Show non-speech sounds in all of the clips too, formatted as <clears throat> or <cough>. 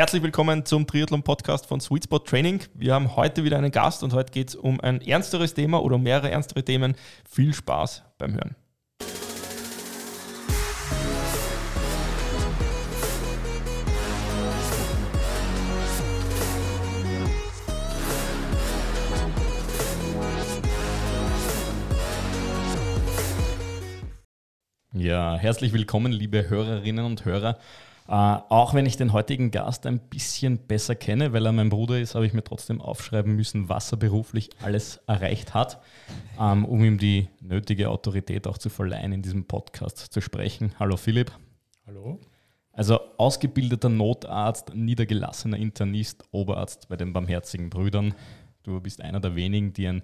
Herzlich willkommen zum Triathlon-Podcast von Sweet Spot Training. Wir haben heute wieder einen Gast und heute geht es um ein ernsteres Thema oder um mehrere ernstere Themen. Viel Spaß beim Hören. Ja, herzlich willkommen, liebe Hörerinnen und Hörer. Äh, auch wenn ich den heutigen Gast ein bisschen besser kenne, weil er mein Bruder ist, habe ich mir trotzdem aufschreiben müssen, was er beruflich alles erreicht hat, ähm, um ihm die nötige Autorität auch zu verleihen, in diesem Podcast zu sprechen. Hallo Philipp. Hallo. Also ausgebildeter Notarzt, niedergelassener Internist, Oberarzt bei den Barmherzigen Brüdern. Du bist einer der wenigen, die ein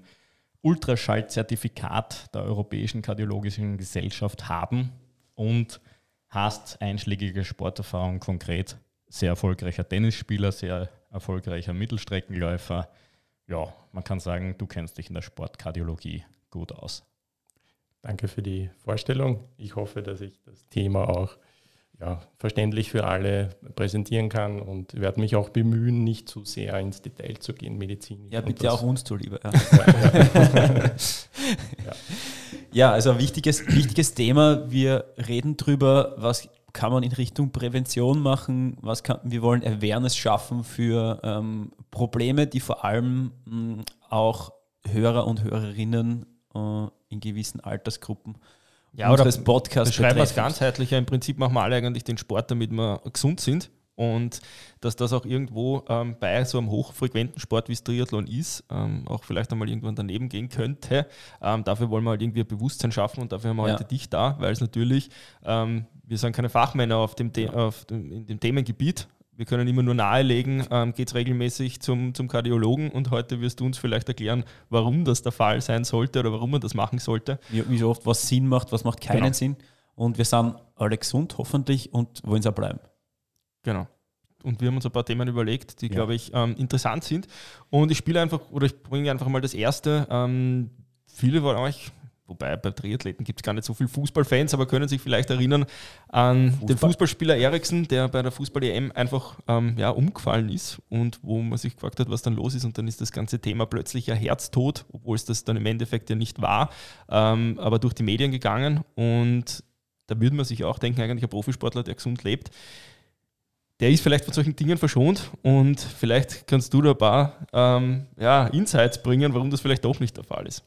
Ultraschallzertifikat der Europäischen Kardiologischen Gesellschaft haben und hast einschlägige Sporterfahrung konkret, sehr erfolgreicher Tennisspieler, sehr erfolgreicher Mittelstreckenläufer. Ja, man kann sagen, du kennst dich in der Sportkardiologie gut aus. Danke für die Vorstellung. Ich hoffe, dass ich das Thema auch ja, verständlich für alle präsentieren kann und werde mich auch bemühen, nicht zu sehr ins Detail zu gehen, medizinisch. Ja, bitte auch uns zuliebe. Ja. ja. <laughs> ja, <laughs> also ein wichtiges, wichtiges Thema. Wir reden darüber, was kann man in Richtung Prävention machen, was kann, wir wollen Awareness schaffen für ähm, Probleme, die vor allem mh, mm, auch Hörer und Hörerinnen äh, in gewissen Altersgruppen ja, oder Podcasts beschreiben wir es ganzheitlicher. Im Prinzip machen wir alle eigentlich den Sport, damit wir gesund sind. Und dass das auch irgendwo ähm, bei so einem hochfrequenten Sport wie es Triathlon ist, ähm, auch vielleicht einmal irgendwann daneben gehen könnte. Ähm, dafür wollen wir halt irgendwie ein Bewusstsein schaffen und dafür haben wir ja. heute dich da, weil es natürlich, ähm, wir sind keine Fachmänner auf dem, auf dem, in dem Themengebiet, wir können immer nur nahelegen, ähm, geht es regelmäßig zum, zum Kardiologen und heute wirst du uns vielleicht erklären, warum das der Fall sein sollte oder warum man das machen sollte. Wie, wie so oft, was Sinn macht, was macht keinen genau. Sinn. Und wir sind alle gesund, hoffentlich, und wollen es auch bleiben. Genau. Und wir haben uns ein paar Themen überlegt, die, ja. glaube ich, ähm, interessant sind. Und ich spiele einfach, oder ich bringe einfach mal das erste. Ähm, viele von euch wobei bei Triathleten gibt es gar nicht so viele Fußballfans, aber können sich vielleicht erinnern an Fußball. den Fußballspieler Eriksen, der bei der Fußball-EM einfach ähm, ja, umgefallen ist und wo man sich gefragt hat, was dann los ist und dann ist das ganze Thema plötzlich ein Herztod, obwohl es das dann im Endeffekt ja nicht war, ähm, aber durch die Medien gegangen und da würde man sich auch denken, eigentlich ein Profisportler, der gesund lebt, der ist vielleicht von solchen Dingen verschont und vielleicht kannst du da ein paar ähm, ja, Insights bringen, warum das vielleicht doch nicht der Fall ist.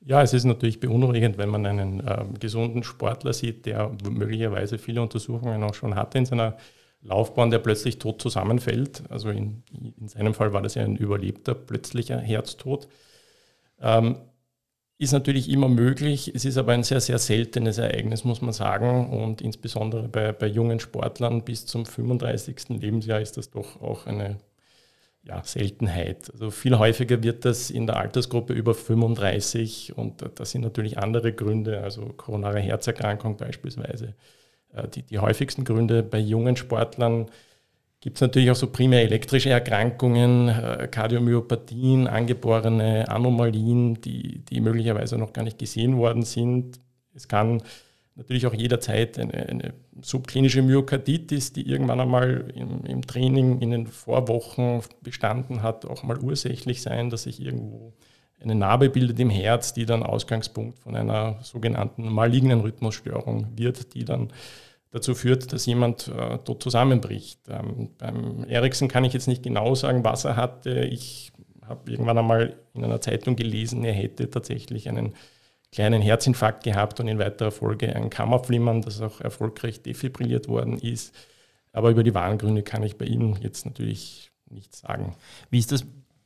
Ja, es ist natürlich beunruhigend, wenn man einen äh, gesunden Sportler sieht, der möglicherweise viele Untersuchungen auch schon hatte in seiner Laufbahn, der plötzlich tot zusammenfällt. Also in, in seinem Fall war das ja ein überlebter plötzlicher Herztod. Ähm, ist natürlich immer möglich. Es ist aber ein sehr, sehr seltenes Ereignis, muss man sagen. Und insbesondere bei, bei jungen Sportlern bis zum 35. Lebensjahr ist das doch auch eine ja, Seltenheit. Also viel häufiger wird das in der Altersgruppe über 35 und das sind natürlich andere Gründe, also koronare Herzerkrankung beispielsweise. Äh, die, die häufigsten Gründe bei jungen Sportlern gibt es natürlich auch so primär elektrische Erkrankungen, äh, Kardiomyopathien, angeborene Anomalien, die, die möglicherweise noch gar nicht gesehen worden sind. Es kann natürlich auch jederzeit eine, eine subklinische Myokarditis, die irgendwann einmal im, im, Training in den Vorwochen bestanden hat, auch mal ursächlich sein, dass sich irgendwo eine Narbe bildet im Herz, die dann Ausgangspunkt von einer sogenannten malignen Rhythmusstörung wird, die dann dazu führt, dass jemand äh, dort zusammenbricht. Ähm, beim Eriksen kann ich jetzt nicht genau sagen, was er hatte. Ich habe irgendwann einmal in einer Zeitung gelesen, er hätte tatsächlich einen kleinen Herzinfarkt gehabt und in weiterer Folge ein Kammerflimmern, das auch erfolgreich defibrilliert worden ist. Aber über die Warngründe kann ich bei Ihnen jetzt natürlich nichts sagen. Wie ist das?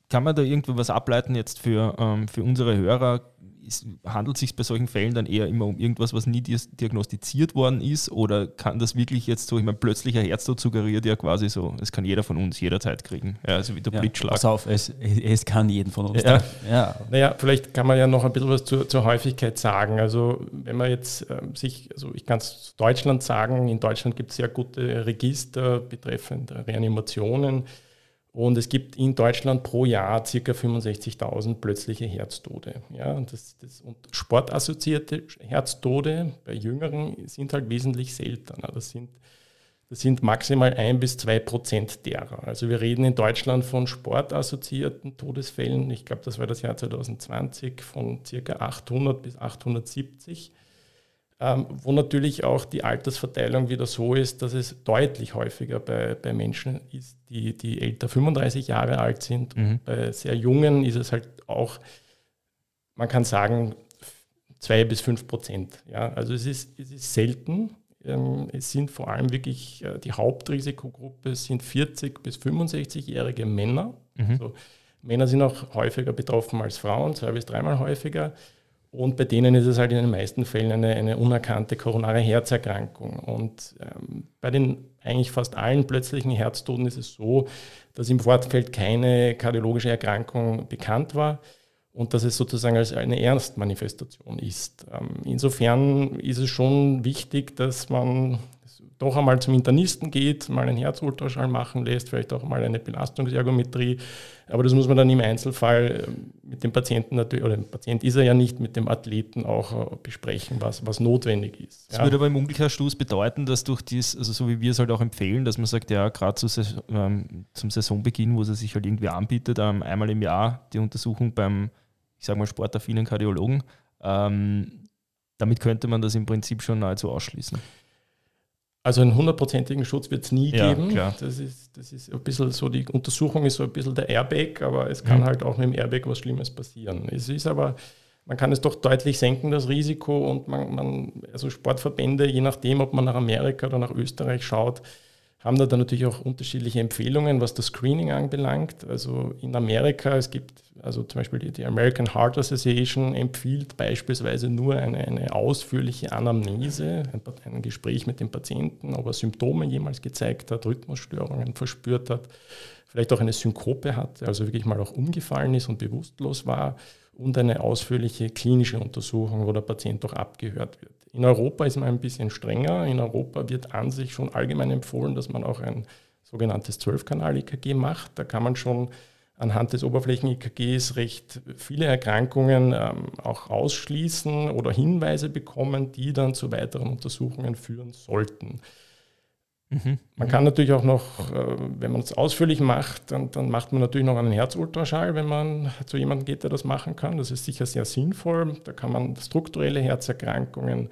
Kann man da irgendwo was ableiten jetzt für, ähm, für unsere Hörer? Ist, handelt es sich bei solchen Fällen dann eher immer um irgendwas, was nie diagnostiziert worden ist? Oder kann das wirklich jetzt so, ich meine, plötzlicher Herztod suggeriert ja quasi so, es kann jeder von uns jederzeit kriegen. Ja, also wie der ja, Blitzschlag. Pass auf, es, es kann jeden von uns. Ja. ja. Naja, vielleicht kann man ja noch ein bisschen was zur, zur Häufigkeit sagen. Also wenn man jetzt äh, sich, also ich kann es Deutschland sagen, in Deutschland gibt es sehr gute Register betreffend Reanimationen. Und es gibt in Deutschland pro Jahr ca. 65.000 plötzliche Herztode. Ja, und, das, das, und sportassoziierte Herztode bei Jüngeren sind halt wesentlich seltener. Das sind das sind maximal ein bis zwei Prozent derer. Also wir reden in Deutschland von sportassoziierten Todesfällen. Ich glaube, das war das Jahr 2020 von circa 800 bis 870, ähm, wo natürlich auch die Altersverteilung wieder so ist, dass es deutlich häufiger bei, bei Menschen ist, die, die älter 35 Jahre alt sind. Mhm. Bei sehr jungen ist es halt auch, man kann sagen, zwei bis fünf Prozent. Ja, also es ist, es ist selten, ähm, es sind vor allem wirklich äh, die Hauptrisikogruppe sind 40 bis 65-jährige Männer. Mhm. Also Männer sind auch häufiger betroffen als Frauen, zwei bis dreimal häufiger. Und bei denen ist es halt in den meisten Fällen eine, eine unerkannte koronare Herzerkrankung. Und ähm, bei den eigentlich fast allen plötzlichen Herztoten ist es so, dass im Vorfeld keine kardiologische Erkrankung bekannt war und dass es sozusagen als eine Ernstmanifestation ist. Ähm, insofern ist es schon wichtig, dass man doch einmal zum Internisten geht, mal einen Herzultraschall machen lässt, vielleicht auch mal eine Belastungsergometrie. Aber das muss man dann im Einzelfall ähm, mit dem Patienten natürlich, oder dem Patient ist er ja nicht, mit dem Athleten auch äh, besprechen, was, was notwendig ist. Das ja. würde aber im Umkehrschluss bedeuten, dass durch dies, also so wie wir es halt auch empfehlen, dass man sagt, ja, gerade zu Saison, ähm, zum Saisonbeginn, wo es sich halt irgendwie anbietet, ähm, einmal im Jahr die Untersuchung beim ich sage mal, sportaffinen Kardiologen. Ähm, damit könnte man das im Prinzip schon nahezu ausschließen. Also einen hundertprozentigen Schutz wird es nie ja, geben. Klar. Das ist, das ist ein bisschen so, die Untersuchung ist so ein bisschen der Airbag, aber es kann mhm. halt auch mit dem Airbag was Schlimmes passieren. Es ist aber, man kann es doch deutlich senken, das Risiko, und man, man also Sportverbände, je nachdem, ob man nach Amerika oder nach Österreich schaut, haben da dann natürlich auch unterschiedliche Empfehlungen, was das Screening anbelangt. Also in Amerika, es gibt also zum Beispiel die, die American Heart Association empfiehlt beispielsweise nur eine, eine ausführliche Anamnese, ein, ein, Gespräch mit dem Patienten, ob er Symptome jemals gezeigt hat, Rhythmusstörungen verspürt hat, vielleicht auch eine Synkope hat, also wirklich mal auch umgefallen ist und bewusstlos war und eine ausführliche klinische Untersuchung, wo der Patient auch abgehört wird. In Europa ist man ein bisschen strenger. In Europa wird an sich schon allgemein empfohlen, dass man auch ein sogenanntes 12-Kanal-EKG macht. Da kann man schon anhand des Oberflächen-EKGs recht viele Erkrankungen ähm, auch ausschließen oder Hinweise bekommen, die dann zu weiteren Untersuchungen führen sollten. Mhm. Man kann natürlich auch noch, äh, wenn man es ausführlich macht, dann, dann, macht man natürlich noch einen Herzultraschall, wenn man zu jemandem geht, der das machen kann. Das ist sicher sehr sinnvoll. Da kann man strukturelle Herzerkrankungen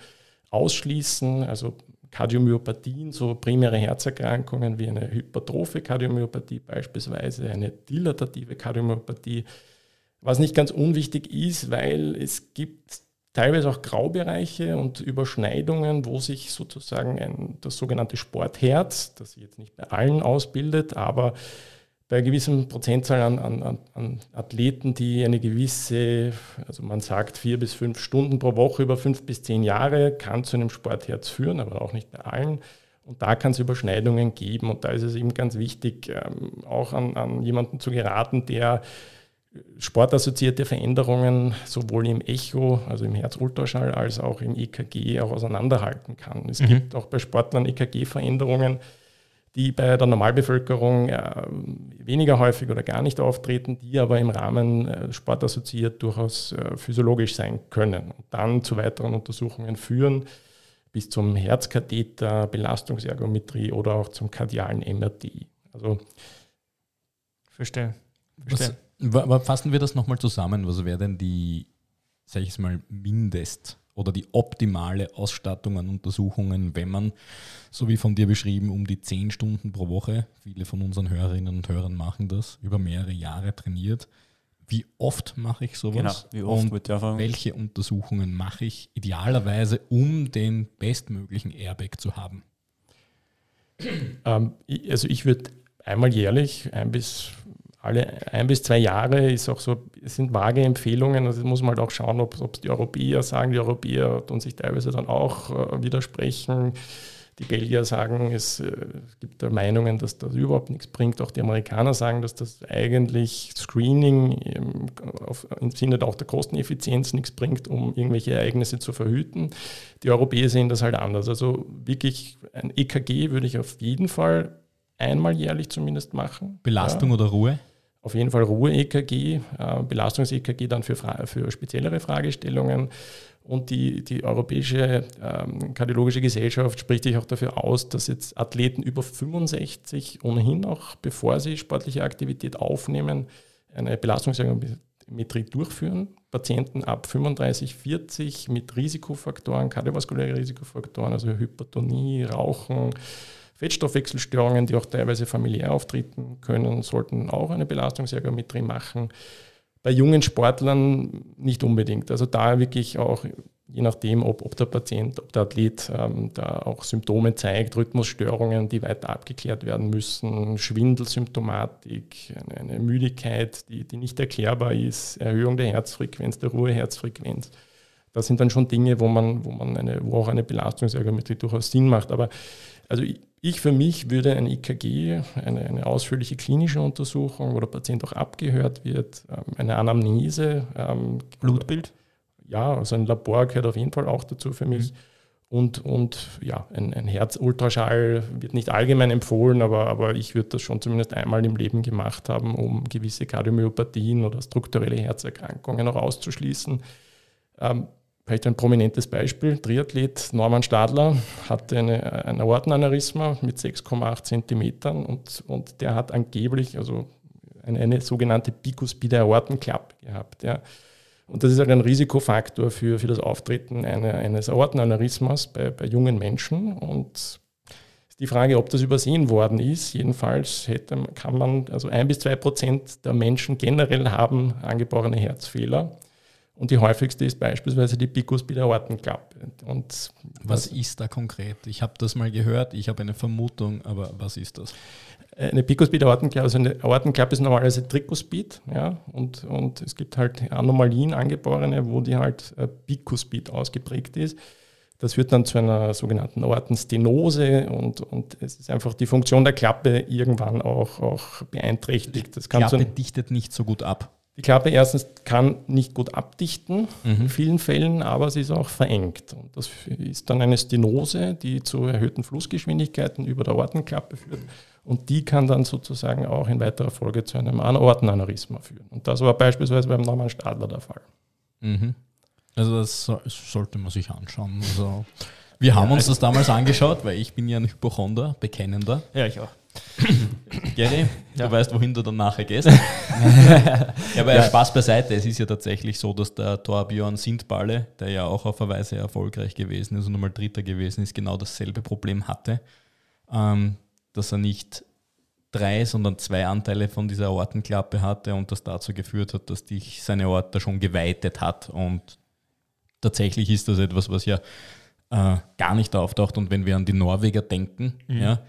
ausschließen, also Kardiomyopathien, so primäre Herzerkrankungen wie eine hypertrophe Kardiomyopathie beispielsweise, eine dilatative Kardiomyopathie, was nicht ganz unwichtig ist, weil es gibt teilweise auch Graubereiche und Überschneidungen, wo sich sozusagen ein, das sogenannte Sportherz, das sich jetzt nicht bei allen ausbildet, aber bei gewissen Prozentzahl an, an, an, Athleten, die eine gewisse, also man sagt vier bis fünf Stunden pro Woche über fünf bis zehn Jahre, kann zu einem Sportherz führen, aber auch nicht bei allen. Und da kann es Überschneidungen geben. Und da ist es eben ganz wichtig, ähm, auch an, an jemanden zu geraten, der sportassoziierte Veränderungen sowohl im Echo, also im Herzultraschall, als auch im EKG auch auseinanderhalten kann. Es mhm. gibt auch bei Sportlern EKG-Veränderungen, die bei der Normalbevölkerung äh, weniger häufig oder gar nicht auftreten, die aber im Rahmen äh, sportassoziiert durchaus äh, physiologisch sein können und dann zu weiteren Untersuchungen führen, bis zum Herzkatheter, Belastungsergometrie oder auch zum kardialen MRT. Also Verstehe. Verstehe. Was, fassen wir das nochmal zusammen? Was wäre denn die, sag ich mal, Mindest- oder die optimale Ausstattung an Untersuchungen, wenn man, so wie von dir beschrieben, um die 10 Stunden pro Woche, viele von unseren Hörerinnen und Hörern machen das, über mehrere Jahre trainiert. Wie oft mache ich sowas? Genau, wie oft und welche Untersuchungen mache ich idealerweise, um den bestmöglichen Airbag zu haben? Ähm, also ich würde einmal jährlich ein bis alle ein bis zwei Jahre ist auch so, es sind vage Empfehlungen, also muss man halt auch schauen, ob es die Europäer sagen, die Europäer tun sich teilweise dann auch äh, widersprechen. Die Belgier sagen, es, äh, es gibt da Meinungen, dass das überhaupt nichts bringt. Auch die Amerikaner sagen, dass das eigentlich Screening im, auf, im Sinne auch der Kosteneffizienz nichts bringt, um irgendwelche Ereignisse zu verhüten. Die Europäer sehen das halt anders. Also wirklich ein EKG würde ich auf jeden Fall einmal jährlich zumindest machen. Belastung ja. oder Ruhe? Auf jeden Fall Ruhe-EKG, äh, Belastungs-EKG dann für, für speziellere Fragestellungen. Und die, die Europäische ähm, Kardiologische Gesellschaft spricht sich auch dafür aus, dass jetzt Athleten über 65 ohnehin auch, bevor sie sportliche Aktivität aufnehmen, eine Belastungsergometrie durchführen. Patienten ab 35, 40 mit Risikofaktoren, kardiovaskuläre Risikofaktoren, also Hypertonie, Rauchen, Fettstoffwechselstörungen, die auch teilweise familiär auftreten können, sollten auch eine Belastungsergometrie machen. Bei jungen Sportlern nicht unbedingt. Also da wirklich auch, je nachdem, ob, ob der Patient, ob der Athlet ähm, da auch Symptome zeigt, Rhythmusstörungen, die weiter abgeklärt werden müssen, Schwindelsymptomatik, eine, eine Müdigkeit, die, die nicht erklärbar ist, Erhöhung der Herzfrequenz, der Ruheherzfrequenz. Das sind dann schon Dinge, wo man, wo man eine, wo auch eine Belastungsergometrie durchaus Sinn macht. Aber also ich, ich für mich würde ein EKG, eine, eine, ausführliche klinische Untersuchung, wo der Patient auch abgehört wird, ähm, eine Anamnese. Ähm, Blutbild? Ja, also ein Labor gehört auf jeden Fall auch dazu für mich. Mhm. Und, und ja, ein, ein Herzultraschall wird nicht allgemein empfohlen, aber, aber ich würde das schon zumindest einmal im Leben gemacht haben, um gewisse Kardiomyopathien oder strukturelle Herzerkrankungen auch auszuschließen. Ähm, Vielleicht ein prominentes Beispiel. Triathlet Norman Stadler hatte eine, ein Aortenaneurysma mit 6,8 Zentimetern und, und der hat angeblich also eine, eine sogenannte bikuspide Aortenklappe gehabt. Ja. Und das ist halt ein Risikofaktor für, für das Auftreten eine, eines Aortenaneurysmas bei, bei jungen Menschen. Und die Frage, ob das übersehen worden ist. Jedenfalls hätte, kann man, also ein bis zwei Prozent der Menschen generell haben angeborene Herzfehler. Und die häufigste ist beispielsweise die Bikuspide Aortenklappe. Und was ist da konkret? Ich habe das mal gehört, ich habe eine Vermutung, aber was ist das? Eine Bikuspide Aortenklappe, also eine Aortenklappe ist normalerweise Trikospid, ja, und, und es gibt halt Anomalien, angeborene, wo die halt äh, Bikuspid ausgeprägt ist. Das führt dann zu einer sogenannten Aortenstenose und, und es ist einfach die Funktion der Klappe irgendwann auch, auch beeinträchtigt. Das kann Klappe dichtet nicht so gut ab. Die Klappe erstens kann nicht gut abdichten mhm. in vielen Fällen, aber sie ist auch verengt. Und das ist dann eine Stenose, die zu erhöhten Flussgeschwindigkeiten über der Aortenklappe führt. Und die kann dann sozusagen auch in weiterer Folge zu einem Aortenaneurysma führen. Und das war beispielsweise beim Norman Stadler der Fall. Mhm. Also das sollte man sich anschauen. Also wir haben uns das damals angeschaut, weil ich bin ja ein Hypochonder, bekennender. Ja, ich auch. <coughs> Gary, ja. du weißt, wohin du dann nachher gehst. <laughs> ja, aber ja. Spaß beiseite. Es ist ja tatsächlich so, dass der Torbjörn Sindballe, der ja auch auf eine Weise erfolgreich gewesen ist und nochmal Dritter gewesen ist, genau dasselbe Problem hatte. Ähm, dass er nicht drei, sondern zwei Anteile von dieser Aortenklappe hatte und das dazu geführt hat, dass dich seine Aorta schon geweitet hat. Und tatsächlich ist das etwas, was ja äh, gar nicht auftaucht. Und wenn wir an die Norweger denken, mhm. ja,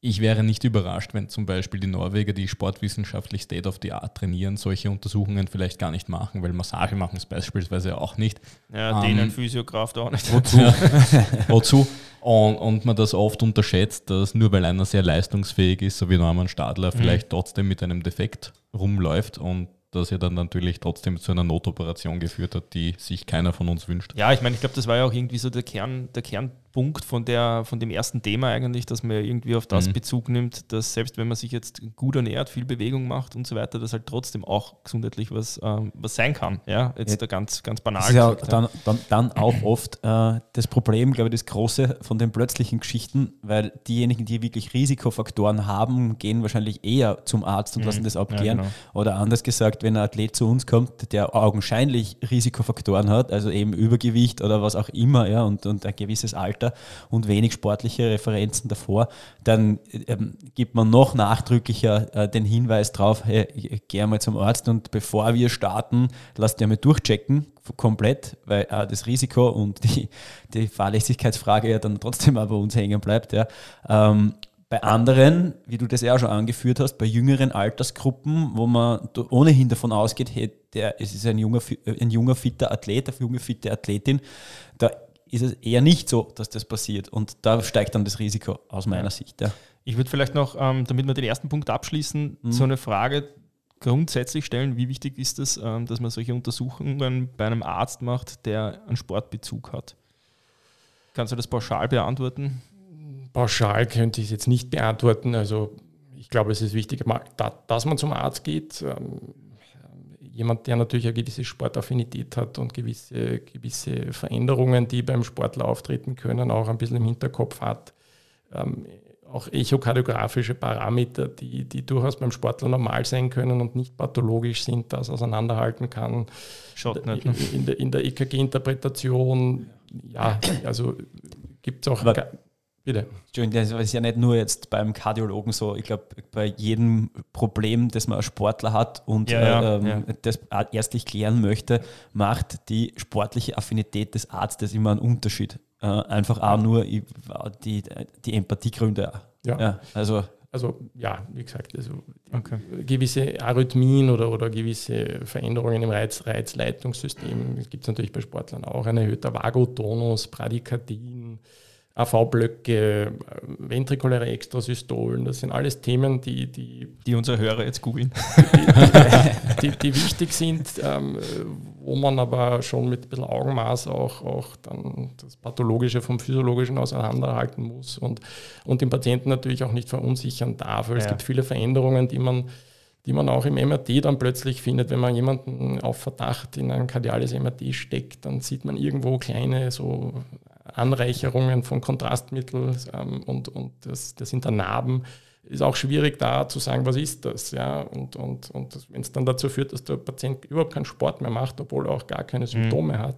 ich wäre nicht überrascht, wenn zum Beispiel die Norweger, die sportwissenschaftlich State of the Art trainieren, solche Untersuchungen vielleicht gar nicht machen, weil Massage machen es beispielsweise auch nicht. Ja, denen ähm, Physiokraft auch nicht. Wozu? <laughs> wozu? Und, und, man das oft unterschätzt, dass nur weil einer sehr leistungsfähig ist, so wie Norman Stadler, mhm. vielleicht trotzdem mit einem Defekt rumläuft und das ja dann natürlich trotzdem zu einer Notoperation geführt hat, die sich keiner von uns wünscht. Ja, ich meine, ich glaube, das war ja auch irgendwie so der Kern, der Kern Punkt von, der, von dem ersten Thema eigentlich, dass man irgendwie auf das mhm. Bezug nimmt, dass selbst wenn man sich jetzt gut ernährt, viel Bewegung macht und so weiter, dass halt trotzdem auch gesundheitlich was, ähm, was sein kann. Ja, jetzt ja. da ganz, ganz banal. Das ist ja dann, dann, dann auch oft äh, das Problem, glaube ich, das Große von den plötzlichen Geschichten, weil diejenigen, die wirklich Risikofaktoren haben, gehen wahrscheinlich eher zum Arzt und mhm. lassen das abklären. Ja, genau. Oder anders gesagt, wenn ein Athlet zu uns kommt, der augenscheinlich Risikofaktoren hat, also eben Übergewicht oder was auch immer, ja, und, und ein gewisses Alter, Alter und wenig sportliche Referenzen davor, dann ähm, gibt man noch nachdrücklicher äh, den Hinweis drauf, hey, geh mal zum Arzt und bevor wir starten, lass dir mal durchchecken, komplett, weil äh, das Risiko und die, die Fahrlässigkeitsfrage ja dann trotzdem aber uns hängen bleibt. Ja. Ähm, bei anderen, wie du das ja schon angeführt hast, bei jüngeren Altersgruppen, wo man ohnehin davon ausgeht, hey, der, es ist ein junger, ein junger fitter Athlet, eine junge fitte Athletin, da ist es eher nicht so, dass das passiert. Und da steigt dann das Risiko aus meiner Sicht. Ja. Ich würde vielleicht noch, ähm, damit wir den ersten Punkt abschließen, mhm. so eine Frage grundsätzlich stellen. Wie wichtig ist es, ähm, dass man solche Untersuchungen bei einem Arzt macht, der einen Sportbezug hat? Kannst du das pauschal beantworten? Pauschal könnte ich es jetzt nicht beantworten. Also ich glaube, es ist wichtig, dass man zum Arzt geht. Ähm, jemand, der natürlich eine gewisse Sportaffinität hat und gewisse, gewisse Veränderungen, die beim Sportler auftreten können, auch ein bisschen im Hinterkopf hat. Ähm, auch echokardiografische Parameter, die, die durchaus beim Sportler normal sein können und nicht pathologisch sind, das auseinanderhalten kann. Schaut nicht, ne? in, der, in der EKG-Interpretation, ja, also gibt es auch. Aber, bitte. Entschuldigung, das ist ja nicht nur jetzt beim Kardiologen so. Ich glaube, bei jedem Problem, das man als Sportler hat und ja, ähm, ja. das erstlich klären möchte, macht die sportliche Affinität des Arztes immer einen Unterschied. Äh, einfach auch nur die, die Empathiegründe. Ja. ja. also also ja, wie gesagt, also okay. gewisse Arrhythmien oder, oder gewisse Veränderungen im Reiz, Reizleitungssystem gibt es natürlich bei Sportlern auch. Ein erhöhter Vagotonus, Bradykardien, AV-Blöcke, ventrikuläre Extrasystolen, das sind alles Themen, die, die, die unsere Hörer jetzt googeln. Die, <laughs> die, die, wichtig sind, ähm, wo man aber schon mit ein bisschen Augenmaß auch, auch dann das Pathologische vom Physiologischen auseinanderhalten muss und, und den Patienten natürlich auch nicht verunsichern darf, weil ja. es gibt viele Veränderungen, die man die man auch im MRT dann plötzlich findet, wenn man jemanden auf Verdacht in ein kardiales MRT steckt, dann sieht man irgendwo kleine so Anreicherungen von Kontrastmitteln ähm, und, und das, das sind dann Narben. Ist auch schwierig da zu sagen, was ist das? Ja? Und, und, und wenn es dann dazu führt, dass der Patient überhaupt keinen Sport mehr macht, obwohl er auch gar keine mhm. Symptome mhm. hat,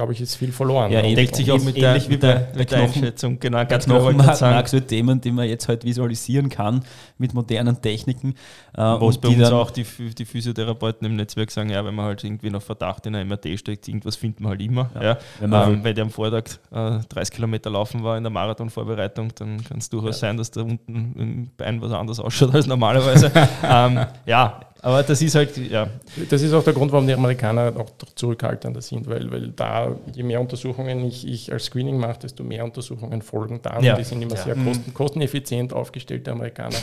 glaube ich, ist viel verloren. Ja, deckt sich auch mit der, ähnlich wie bei der, der, der Einschätzung. Genau, ganz Knochen mag so Themen, die man jetzt halt visualisieren kann mit modernen Techniken. Äh, Was bei uns auch die, die Physiotherapeuten im Netzwerk sagen, ja, wenn man halt irgendwie noch Verdacht in einer MRT steckt, irgendwas findet man halt immer. Ja. ja. Ähm, wenn der am Vortag äh, 30 Kilometer laufen war in der Marathonvorbereitung, dann kann es durchaus ja. sein, dass da unten im Bein was anderes ausschaut als normalerweise. <laughs> ähm, ja, aber das ist halt, ja. Das ist auch der Grund, warum die Amerikaner auch zurückhaltender sind, weil, weil da, je mehr Untersuchungen ich, ich als Screening mache, desto mehr Untersuchungen folgen dann. Ja. Die sind immer ja. sehr mhm. kosten, kosteneffizient aufgestellte Amerikaner.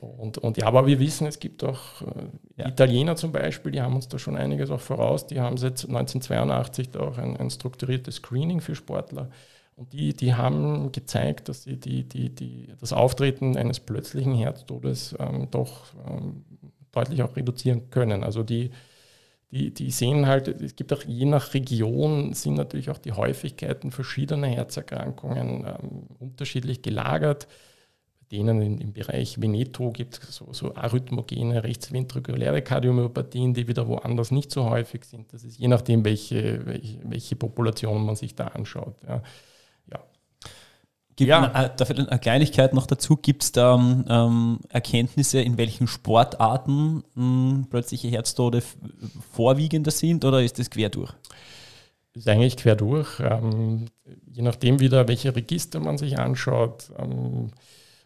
Und, und ja, aber wir wissen, es gibt auch äh, ja. Italiener zum Beispiel, die haben uns da schon einiges auch voraus. Die haben seit 1982 da auch ein, ein strukturiertes Screening für Sportler. Und die, die haben gezeigt, dass sie die, die, die, das Auftreten eines plötzlichen Herztodes ähm, doch ähm, deutlich auch reduzieren können. Also die, die, die sehen halt, es gibt auch je nach Region sind natürlich auch die Häufigkeiten verschiedener Herzerkrankungen ähm, unterschiedlich gelagert. Bei denen im, im Bereich Veneto gibt es so, so arrhythmogene rechtsventrikuläre Kardiomyopathien, die wieder woanders nicht so häufig sind. Das ist je nachdem, welche, welche, welche Population man sich da anschaut. Ja. Gibt ja. eine, dafür eine Kleinigkeit noch dazu. Gibt es da ähm, Erkenntnisse, in welchen Sportarten ähm, plötzliche Herztode vorwiegender sind oder ist das quer durch? Ist eigentlich quer durch. Ähm, je nachdem wieder, welche Register man sich anschaut. Ähm,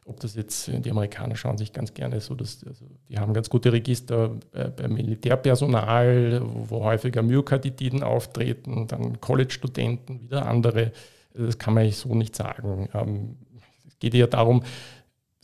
ob das jetzt, die Amerikaner schauen sich ganz gerne so, dass, also die haben ganz gute Register bei, bei Militärpersonal, wo, wo häufiger Myokarditiden auftreten, dann College-Studenten, wieder andere das kann man so nicht sagen. Ähm, es geht ja darum,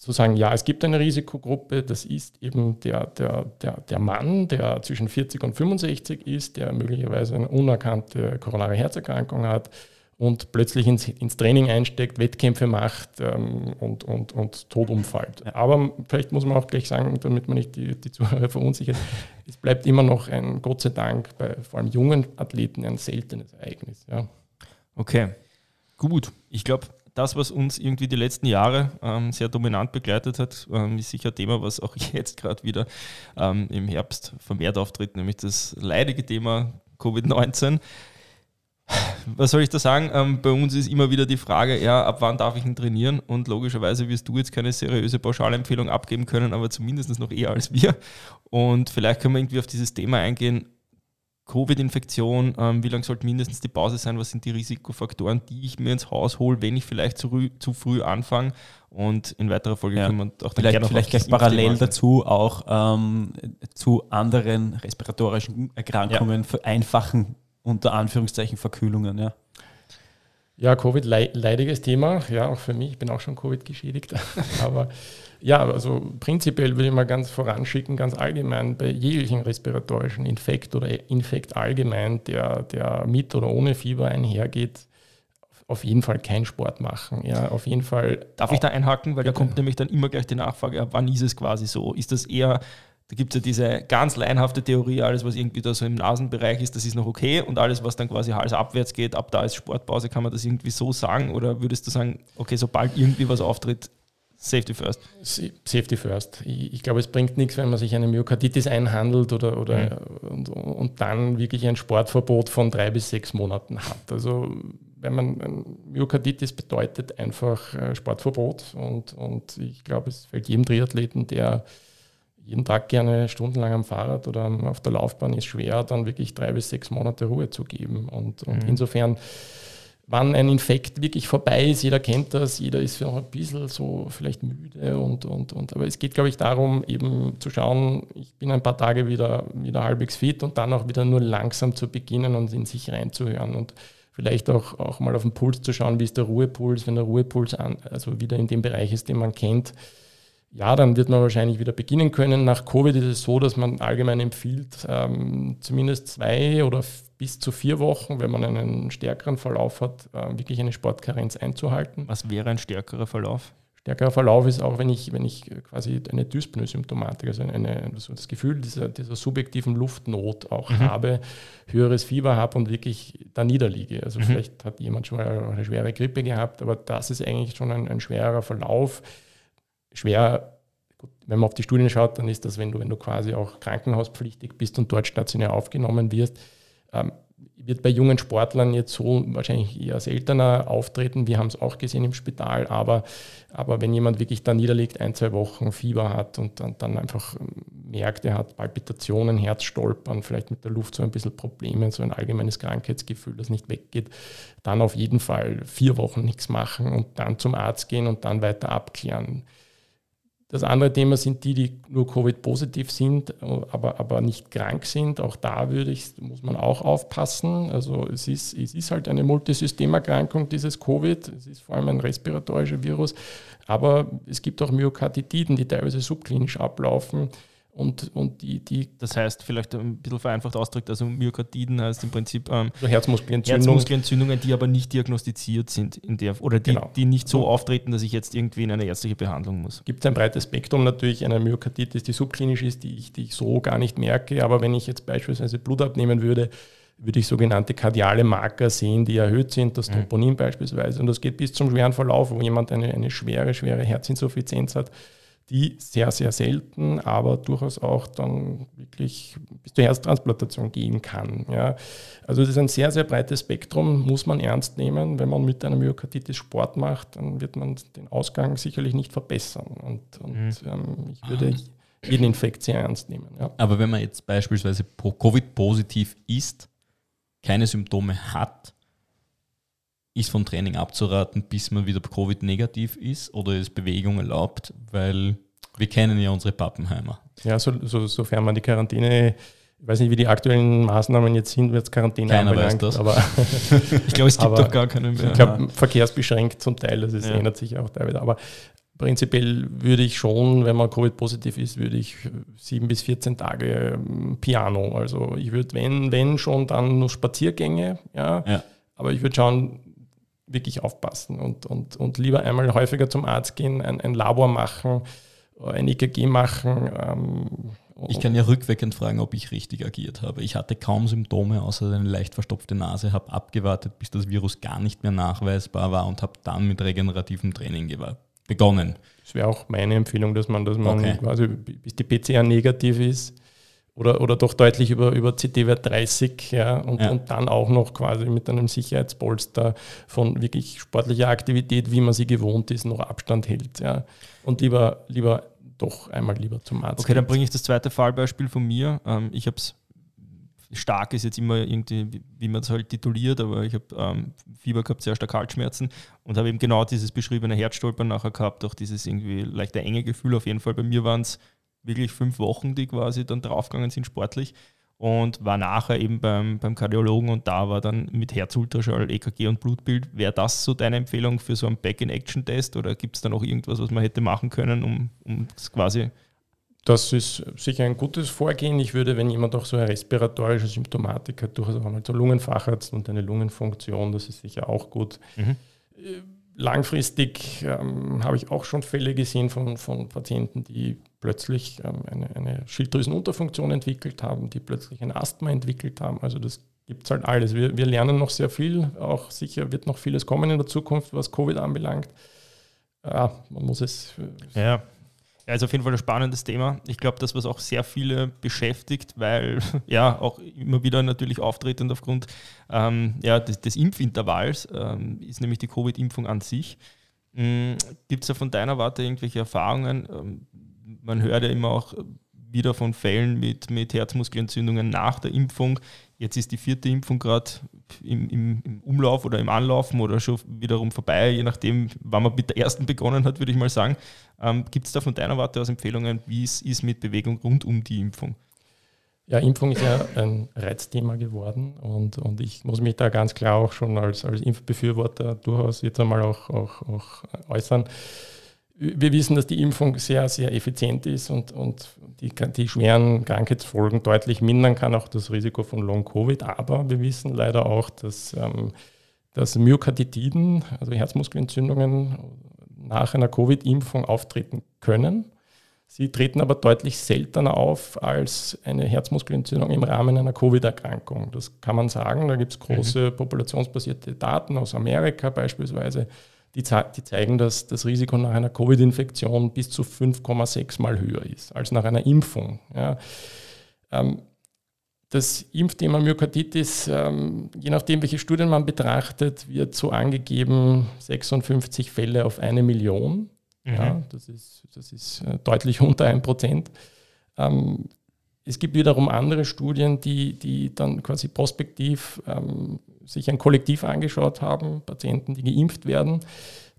zu sagen, ja, es gibt eine Risikogruppe, das ist eben der, der, der, der Mann, der zwischen 40 und 65 ist, der möglicherweise eine unerkannte koronare Herzerkrankung hat und plötzlich ins, ins Training einsteckt, Wettkämpfe macht ähm, und, und, und tot umfällt. Aber vielleicht muss man auch gleich sagen, damit man nicht die, die Zuhörer <laughs> verunsichert, es bleibt immer noch ein, Gott sei Dank, bei vor allem jungen Athleten ein seltenes Ereignis. Ja. Okay. Gut, ich glaube, das, was uns irgendwie die letzten Jahre ähm, sehr dominant begleitet hat, ähm, ist sicher ein Thema, was auch <laughs> jetzt gerade wieder ähm, im Herbst vermehrt auftritt, nämlich das leidige Thema Covid-19. Was soll ich da sagen? Ähm, bei uns ist immer wieder die Frage, ja, ab wann darf ich ihn trainieren? Und logischerweise wirst du jetzt keine seriöse Pauschalempfehlung abgeben können, aber zumindest noch eher als wir. Und vielleicht können wir irgendwie auf dieses Thema eingehen, Covid-Infektion, ähm, wie lange sollte mindestens die Pause sein, was sind die Risikofaktoren, die ich mir ins Haus hole, wenn ich vielleicht zu, zu früh anfange. Und in weiterer Folge ja. können wir auch vielleicht, gerne vielleicht gleich parallel dazu auch ähm, zu anderen respiratorischen Erkrankungen ja. vereinfachen, unter Anführungszeichen Verkühlungen. Ja. Ja, Covid, leidiges Thema, ja, auch für mich, ich bin auch schon Covid geschädigt, <laughs> aber ja, also prinzipiell würde ich mal ganz voranschicken, ganz allgemein bei jeglichen respiratorischen Infekt oder Infekt allgemein, der, der mit oder ohne Fieber einhergeht, auf jeden Fall keinen Sport machen. Ja, auf jeden Fall. Darf ich da einhaken, weil da kommt nämlich dann immer gleich die Nachfrage, wann ist es quasi so? Ist das eher da gibt es ja diese ganz leinhafte Theorie, alles, was irgendwie da so im Nasenbereich ist, das ist noch okay und alles, was dann quasi halsabwärts geht, ab da ist Sportpause, kann man das irgendwie so sagen? Oder würdest du sagen, okay, sobald irgendwie was auftritt, Safety first. Safety first. Ich, ich, glaube, es bringt nichts, wenn man sich eine Myokarditis einhandelt oder, oder mhm. und, und, dann wirklich ein Sportverbot von drei bis sechs Monaten hat. Also wenn man Myokarditis bedeutet einfach äh, Sportverbot und, und ich glaube, es fällt jedem Triathleten, der jeden Tag gerne stundenlang am Fahrrad oder auf der Laufbahn ist, schwer, dann wirklich drei bis sechs Monate Ruhe zu geben. Und, und mhm. insofern wann ein Infekt wirklich vorbei ist. Jeder kennt das, jeder ist noch ein bisschen so vielleicht müde und, und, und. Aber es geht, glaube ich, darum, eben zu schauen, ich bin ein paar Tage wieder, wieder halbwegs fit und dann auch wieder nur langsam zu beginnen und in sich reinzuhören und vielleicht auch, auch mal auf den Puls zu schauen, wie ist der Ruhepuls, wenn der Ruhepuls an, also wieder in dem Bereich ist, den man kennt. Ja, dann wird man wahrscheinlich wieder beginnen können. Nach Covid ist es so, dass man allgemein empfiehlt, ähm, zumindest zwei oder bis zu vier Wochen, wenn man einen stärkeren Verlauf hat, äh, wirklich eine Sportkarenz einzuhalten. Was wäre ein stärkerer Verlauf? Stärkerer Verlauf ist auch, wenn ich, wenn ich quasi eine Dyspnoe-Symptomatik, also eine, also das Gefühl dieser, dieser subjektiven Luftnot auch mhm. habe, höheres Fieber habe und wirklich da niederliege. Also mhm. vielleicht hat jemand schon mal eine schwere Grippe gehabt, aber das ist eigentlich schon ein, ein schwerer Verlauf. Schwer wenn man auf die Studien schaut, dann ist das, wenn du, wenn du quasi auch krankenhauspflichtig bist und dort stationär aufgenommen wirst, ähm, wird bei jungen Sportlern jetzt so wahrscheinlich eher seltener auftreten. Wir haben es auch gesehen im Spital, aber, aber wenn jemand wirklich da niederliegt, ein, zwei Wochen Fieber hat und dann, dann einfach merkt, er hat Palpitationen, Herzstolpern, vielleicht mit der Luft so ein bisschen Probleme, so ein allgemeines Krankheitsgefühl, das nicht weggeht, dann auf jeden Fall vier Wochen nichts machen und dann zum Arzt gehen und dann weiter abklären. Das andere Thema sind die, die nur Covid-positiv sind, aber, aber nicht krank sind. Auch da würde ich, muss man auch aufpassen. Also es ist, es ist halt eine Multisystemerkrankung, dieses Covid. Es ist vor allem ein respiratorischer Virus. Aber es gibt auch Myokarditiden, die teilweise subklinisch ablaufen. Und, und die, die das heißt, vielleicht ein bisschen vereinfacht ausgedrückt, also Myokardiden heißt im Prinzip ähm, also Herzmuskelentzündung. Herzmuskelentzündungen, die aber nicht diagnostiziert sind in der, oder die, genau. die nicht so auftreten, dass ich jetzt irgendwie in eine ärztliche Behandlung muss. Gibt ein breites Spektrum natürlich, eine Myokarditis, die subklinisch ist, die ich, die ich so gar nicht merke, aber wenn ich jetzt beispielsweise Blut abnehmen würde, würde ich sogenannte kardiale Marker sehen, die erhöht sind, das mhm. Troponin mhm. beispielsweise. Und das geht bis zum schweren Verlauf, wo jemand eine, eine schwere, schwere Herzinsuffizienz hat die sehr, sehr selten, aber durchaus auch dann wirklich bis zur Herztransplantation gehen kann. Ja. Also das ist ein sehr, sehr breites Spektrum, muss man ernst nehmen. Wenn man mit einer Myokarditis Sport macht, dann wird man den Ausgang sicherlich nicht verbessern. Und, und mhm. ähm, ich würde jeden Infekt sehr ernst nehmen. Ja. Aber wenn man jetzt beispielsweise Covid-positiv ist, keine Symptome hat, ist vom Training abzuraten, bis man wieder Covid-negativ ist oder ist Bewegung erlaubt, weil wir kennen ja unsere Pappenheimer. Ja, so, so, sofern man die Quarantäne, ich weiß nicht, wie die aktuellen Maßnahmen jetzt sind, wird es Quarantäne Keiner anbelangt, weiß das. aber <laughs> ich glaube, es gibt doch gar keine mehr. Ich glaube, verkehrsbeschränkt zum Teil, also es ja. ändert sich auch teilweise, aber prinzipiell würde ich schon, wenn man Covid-positiv ist, würde ich sieben bis 14 Tage ähm, Piano. Also ich würde, wenn, wenn schon, dann nur Spaziergänge, ja. ja. Aber ich würde schauen, wirklich aufpassen und, und, und lieber einmal häufiger zum Arzt gehen, ein, ein Labor machen, ein EKG machen. Ähm, ich kann ja rückwirkend fragen, ob ich richtig agiert habe. Ich hatte kaum Symptome, außer eine leicht verstopfte Nase, habe abgewartet, bis das Virus gar nicht mehr nachweisbar war und habe dann mit regenerativem Training begonnen. Das wäre auch meine Empfehlung, dass man, dass man okay. quasi bis die PCR negativ ist, oder, oder doch deutlich über, über CT-Wert 30 ja, und, ja. und dann auch noch quasi mit einem Sicherheitspolster von wirklich sportlicher Aktivität, wie man sie gewohnt ist, noch Abstand hält. Ja. Und lieber, lieber doch einmal lieber zum Arzt. Okay, geht. dann bringe ich das zweite Fallbeispiel von mir. Ähm, ich habe es stark ist jetzt immer irgendwie, wie man es halt tituliert, aber ich habe ähm, Fieber gehabt, sehr stark Halsschmerzen und habe eben genau dieses beschriebene Herzstolpern nachher gehabt, auch dieses irgendwie leichte enge Gefühl. Auf jeden Fall bei mir waren es wirklich fünf Wochen, die quasi dann draufgegangen sind sportlich und war nachher eben beim, beim Kardiologen und da war dann mit Herzultraschall, EKG und Blutbild. Wäre das so deine Empfehlung für so einen Back-in-Action-Test oder gibt es da noch irgendwas, was man hätte machen können, um, um das quasi das ist sicher ein gutes Vorgehen. Ich würde, wenn jemand auch so eine respiratorische Symptomatik hat, durchaus auch mal zur Lungenfacharzt und eine Lungenfunktion, das ist sicher auch gut. Mhm. Langfristig ähm, habe ich auch schon Fälle gesehen von, von Patienten, die plötzlich ähm, eine, eine Schilddrüsenunterfunktion entwickelt haben, die plötzlich ein Asthma entwickelt haben. Also das gibt es halt alles. Wir, wir lernen noch sehr viel, auch sicher wird noch vieles kommen in der Zukunft, was Covid anbelangt. Ja, man muss es. Ja. Ja, ist auf jeden Fall ein spannendes Thema. Ich glaube, das, was auch sehr viele beschäftigt, weil <laughs> ja auch immer wieder natürlich auftretend aufgrund ähm, ja, des, des Impfintervalls, ähm, ist nämlich die Covid-Impfung an sich. Mhm. Gibt es da von deiner Warte irgendwelche Erfahrungen? Ähm, man hört ja immer auch wieder von Fällen mit, mit Herzmuskelentzündungen nach der Impfung. Jetzt ist die vierte Impfung gerade im, im, im, Umlauf oder im Anlaufen oder schon wiederum vorbei, je nachdem, wann man mit der ersten begonnen hat, würde ich mal sagen. Ähm, Gibt es da von deiner Warte aus Empfehlungen, wie es ist mit Bewegung rund um die Impfung? Ja, Impfung ist ja ein Reizthema geworden und, und ich muss mich da ganz klar auch schon als, als Impfbefürworter durchaus jetzt einmal auch, auch, auch äußern. Wir wissen, dass die Impfung sehr, sehr effizient ist und, und die, die schweren Krankheitsfolgen deutlich mindern kann, auch das Risiko von Long-Covid. Aber wir wissen leider auch, dass, ähm, dass Myokarditiden, also Herzmuskelentzündungen, nach einer Covid-Impfung auftreten können. Sie treten aber deutlich seltener auf als eine Herzmuskelentzündung im Rahmen einer Covid-Erkrankung. Das kann man sagen. Da gibt es große mhm. populationsbasierte Daten aus Amerika beispielsweise die, die zeigen, dass das Risiko nach einer Covid-Infektion bis zu 5,6 Mal höher ist als nach einer Impfung. Ja. Ähm, das Impfthema Myokarditis, ähm, je nachdem, welche Studien man betrachtet, wird so angegeben 56 Fälle auf eine Million. Mhm. Ja, das ist, das ist äh, deutlich unter 1 Prozent. Ähm, es gibt wiederum andere Studien, die, die dann quasi prospektiv ähm, sich ein Kollektiv angeschaut haben, Patienten, die geimpft werden.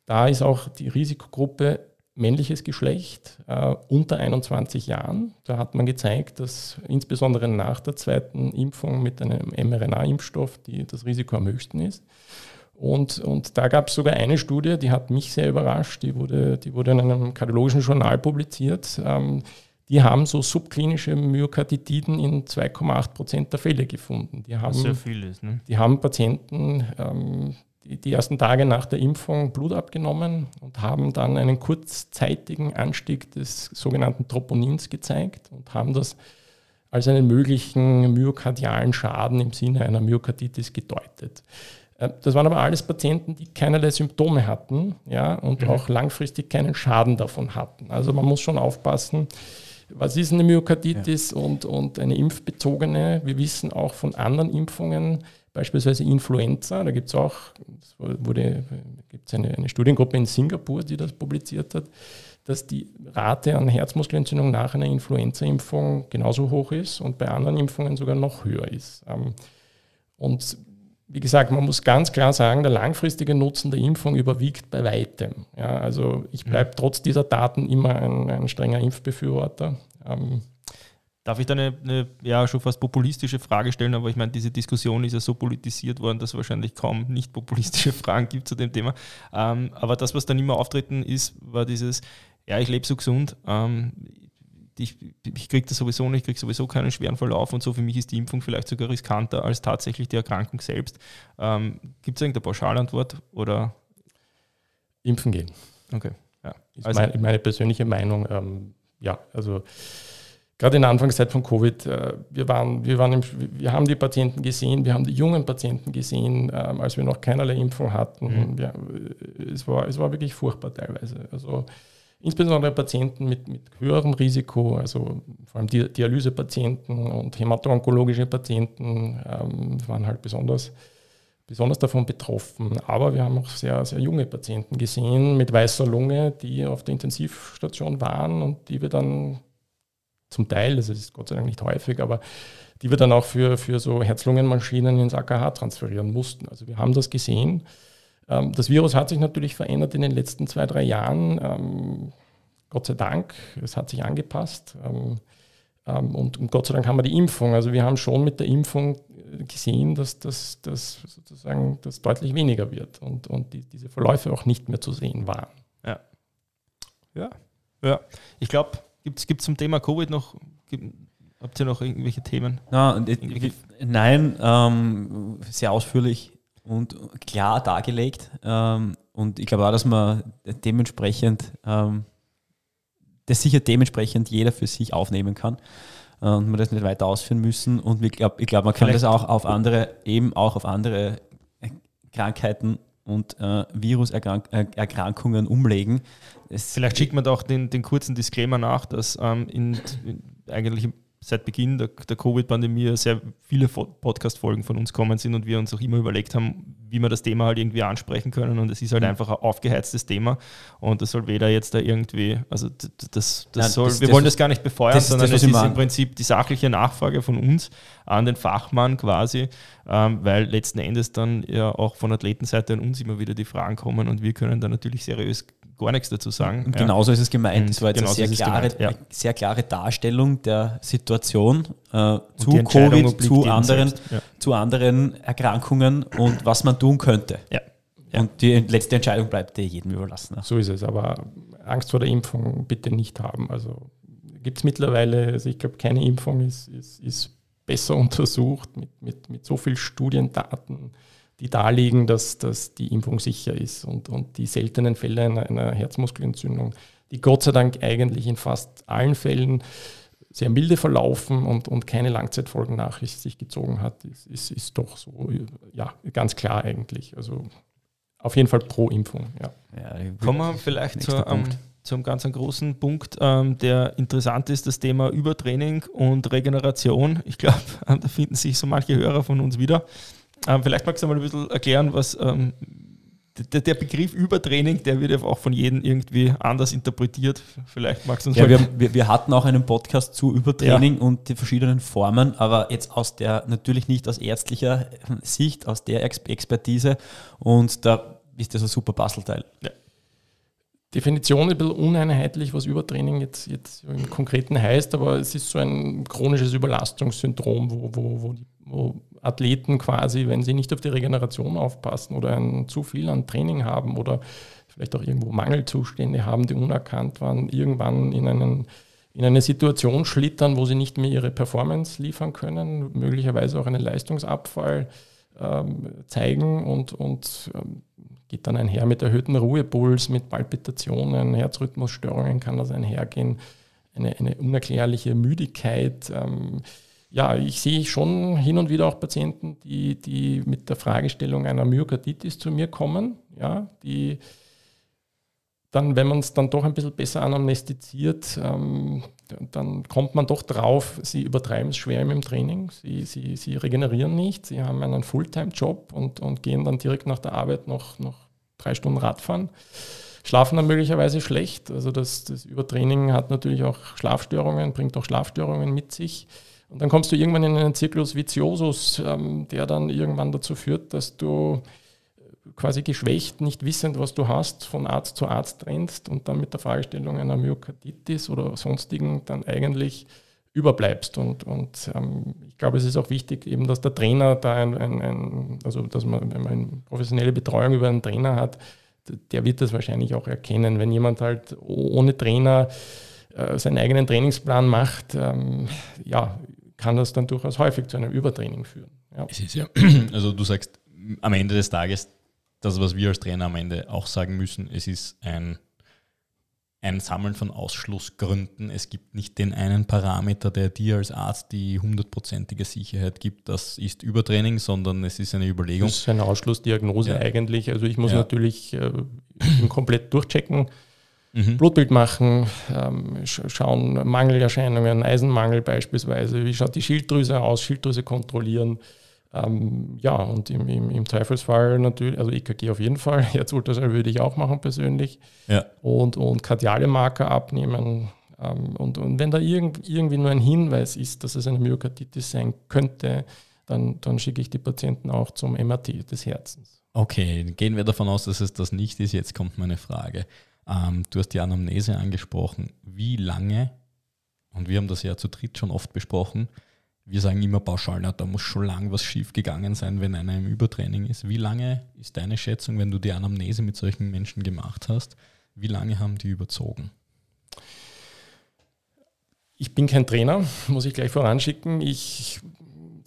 Da ist auch die Risikogruppe männliches Geschlecht äh, unter 21 Jahren. Da hat man gezeigt, dass insbesondere nach der zweiten Impfung mit einem mRNA-Impfstoff das Risiko am höchsten ist. Und, und da gab es sogar eine Studie, die hat mich sehr überrascht, die wurde, die wurde in einem kardiologischen Journal publiziert. Ähm, die haben so subklinische Myokarditiden in 2,8 Prozent der Fälle gefunden. Die haben, sehr viel ist, ne? Die haben Patienten ähm, die, die, ersten Tage nach der Impfung Blut abgenommen und haben dann einen kurzzeitigen Anstieg des sogenannten Troponins gezeigt und haben das als einen möglichen myokardialen Schaden im Sinne einer Myokarditis gedeutet. Äh, das waren aber alles Patienten, die keinerlei Symptome hatten ja, und mhm. auch langfristig keinen Schaden davon hatten. Also man muss schon aufpassen, was ist eine Myokarditis ja. und, und eine impfbezogene? Wir wissen auch von anderen Impfungen, beispielsweise Influenza, da gibt es auch, wurde, gibt eine, eine Studiengruppe in Singapur, die das publiziert hat, dass die Rate an Herzmuskelentzündung nach einer Influenza-Impfung genauso hoch ist und bei anderen Impfungen sogar noch höher ist. Ähm, und wie gesagt, man muss ganz klar sagen, der langfristige Nutzen der Impfung überwiegt bei weitem. Ja, also ich bleibe mhm. trotz dieser Daten immer ein, ein strenger Impfbefürworter. Ähm, Darf ich da eine, eine, ja, schon fast populistische Frage stellen, aber ich meine, diese Diskussion ist ja so politisiert worden, dass es wahrscheinlich kaum nicht populistische <laughs> Fragen gibt zu dem Thema. Ähm, aber das, was dann immer auftreten ist, war dieses, ja, ich lebe so gesund, ähm, ich, ich kriege das sowieso nicht, ich kriege sowieso keinen schweren Verlauf und so. Für mich ist die Impfung vielleicht sogar riskanter als tatsächlich die Erkrankung selbst. Ähm, Gibt es irgendeine Pauschalantwort oder? Impfen gehen. Okay. Ja. Ist also, meine, meine, persönliche Meinung. Ähm, ja, also gerade in der Anfangszeit von Covid, äh, wir, waren, wir, waren im, wir haben die Patienten gesehen, wir haben die jungen Patienten gesehen, ähm, als wir noch keinerlei Impfung hatten. Mhm. Wir, es, war, es war wirklich furchtbar teilweise. Also insbesondere Patienten mit, mit höherem Risiko, also vor allem Dialysepatienten und hämato-onkologische Patienten ähm, waren halt besonders, besonders davon betroffen. Aber wir haben auch sehr, sehr junge Patienten gesehen mit weißer Lunge, die auf der Intensivstation waren und die wir dann zum Teil, das ist Gott sei Dank nicht häufig, aber die wir dann auch für, für so Herz-Lungen-Maschinen ins AKH transferieren mussten. Also wir haben das gesehen. Ähm, das Virus hat sich natürlich verändert in den letzten zwei, drei Jahren. Ähm, Gott sei Dank, es hat sich angepasst. Ähm, und, Gott sei Dank haben wir die Impfung. Also wir haben schon mit der Impfung gesehen, dass das sozusagen das deutlich weniger wird und, und die, diese Verläufe auch nicht mehr zu sehen waren. Ja. Ja. Ja. Ich glaube, gibt es zum Thema Covid noch, gibt, habt ihr noch irgendwelche Themen? Na, irgendwelche? Nein, ähm, sehr ausführlich und klar dargelegt. Ähm, und ich glaube auch, dass man dementsprechend ähm, das sicher dementsprechend jeder für sich aufnehmen kann äh, und man das nicht weiter ausführen müssen. Und ich glaube, ich glaub, man kann Vielleicht. das auch auf andere, eben auch auf andere Krankheiten und äh, Viruserkrankungen umlegen. Es Vielleicht schickt man da auch den, den kurzen Disclaimer nach, dass ähm, in, in, eigentlich seit Beginn der, der Covid-Pandemie sehr viele Podcast-Folgen von uns kommen sind und wir uns auch immer überlegt haben, wie wir das Thema halt irgendwie ansprechen können. Und es ist halt mhm. einfach ein aufgeheiztes Thema und das soll weder jetzt da irgendwie, also das, das, Nein, soll, das, wir wollen das gar nicht befeuern, sondern es ist im Prinzip die sachliche Nachfrage von uns an den Fachmann quasi, ähm, weil letzten Endes dann ja auch von Athletenseite an uns immer wieder die Fragen kommen und wir können da natürlich seriös gar nichts dazu sagen. Und genauso ist es gemeint. Das war jetzt eine sehr klare, gemeint, ja. sehr klare Darstellung der Situation äh, zu Covid, zu anderen, ja. zu anderen Erkrankungen und was man tun könnte. Ja. Und die letzte Entscheidung bleibt jedem überlassen. So ist es, aber Angst vor der Impfung bitte nicht haben. Also gibt es mittlerweile, also ich glaube, keine Impfung ist, ist, ist besser <laughs> untersucht mit, mit, mit so vielen Studiendaten die darlegen, dass, dass die Impfung sicher ist und, und die seltenen Fälle einer, einer Herzmuskelentzündung, die Gott sei Dank eigentlich in fast allen Fällen sehr milde verlaufen und, und keine Langzeitfolgen nach sich gezogen hat, ist, ist, ist doch so, ja, ganz klar eigentlich. Also auf jeden Fall pro Impfung. Ja. ja Kommen wir vielleicht zur, um, zum ganz großen Punkt, ähm, der interessant ist, das Thema Übertraining und Regeneration. Ich glaube, <laughs> da finden sich so manche Hörer von uns wieder. Ähm, vielleicht magst du mal ein bisschen erklären, was ähm, der, der, Begriff Übertraining, der wird ja auch von jedem irgendwie anders interpretiert. Vielleicht magst du uns ja, wir, wir, wir, hatten auch einen Podcast zu Übertraining ja. und die verschiedenen Formen, aber jetzt aus der, natürlich nicht aus ärztlicher Sicht, aus der Expertise und da ist das ein super Puzzleteil. Ja. Definition ist ein bisschen uneinheitlich, was Übertraining jetzt, jetzt im Konkreten heißt, aber es ist so ein chronisches Überlastungssyndrom, wo, wo, wo, wo Athleten quasi, wenn sie nicht auf die Regeneration aufpassen oder ein zu viel an Training haben oder vielleicht auch irgendwo Mangelzustände haben, die unerkannt waren, irgendwann in, einen, in eine Situation schlittern, wo sie nicht mehr ihre Performance liefern können, möglicherweise auch einen Leistungsabfall ähm, zeigen und, und ähm, geht dann einher mit erhöhtem Ruhepuls, mit Palpitationen, Herzrhythmusstörungen kann das einhergehen, eine, eine unerklärliche Müdigkeit. Ähm, ja, ich sehe schon hin und wieder auch Patienten, die, die mit der Fragestellung einer Myokarditis zu mir kommen, ja, die dann, wenn man es dann doch ein bisschen besser anamnestiziert, ähm, dann kommt man doch drauf, sie übertreiben es schwer im Training, sie, sie, sie regenerieren nicht, sie haben einen Fulltime-Job und, und gehen dann direkt nach der Arbeit noch, noch drei Stunden Radfahren, schlafen dann möglicherweise schlecht. Also das, das Übertraining hat natürlich auch Schlafstörungen, bringt auch Schlafstörungen mit sich. Und dann kommst du irgendwann in einen Zyklus viciosus, ähm, der dann irgendwann dazu führt, dass du quasi geschwächt, nicht wissend, was du hast, von Arzt zu Arzt rennst und dann mit der Fragestellung einer Myokarditis oder sonstigen dann eigentlich überbleibst. Und, und ähm, ich glaube, es ist auch wichtig, eben, dass der Trainer da ein, ein, ein, also dass man, wenn man professionelle Betreuung über einen Trainer hat, der wird das wahrscheinlich auch erkennen. Wenn jemand halt ohne Trainer äh, seinen eigenen Trainingsplan macht, ähm, ja, kann das dann durchaus häufig zu einem Übertraining führen. Ja. Es ist ja, <clears throat> also du sagst am Ende des Tages, das, was wir als Trainer am Ende auch sagen müssen, es ist ein, ein Sammeln von Ausschlussgründen. Es gibt nicht den einen Parameter, der dir als Arzt die hundertprozentige Sicherheit gibt, das ist Übertraining, sondern es ist eine Überlegung. Das ist eine Ausschlussdiagnose ja. eigentlich. Also ich muss ja. natürlich äh, <clears throat> komplett durchchecken Mhm. Blutbild machen, ähm, schauen Mangelerscheinungen, Eisenmangel beispielsweise, wie schaut die Schilddrüse aus, Schilddrüse kontrollieren. Ähm, ja, und im, im, im, Zweifelsfall natürlich, also EKG auf jeden Fall, <laughs> Herzultraschall würde ich auch machen persönlich. Ja. Und, und kardiale Marker abnehmen. Ähm, und, und wenn da irgend, irgendwie nur ein Hinweis ist, dass es eine Myokarditis sein könnte, dann, dann schicke ich die Patienten auch zum MRT des Herzens. Okay, gehen wir davon aus, dass es das nicht ist. Jetzt kommt meine Frage. Ähm, du hast die Anamnese angesprochen. Wie lange, und wir haben das ja zu dritt schon oft besprochen, wir sagen immer pauschal, na, da muss schon lang was schief gegangen sein, wenn einer im Übertraining ist. Wie lange ist deine Schätzung, wenn du die Anamnese mit solchen Menschen gemacht hast, wie lange haben die überzogen? Ich bin kein Trainer, muss ich gleich voranschicken. Ich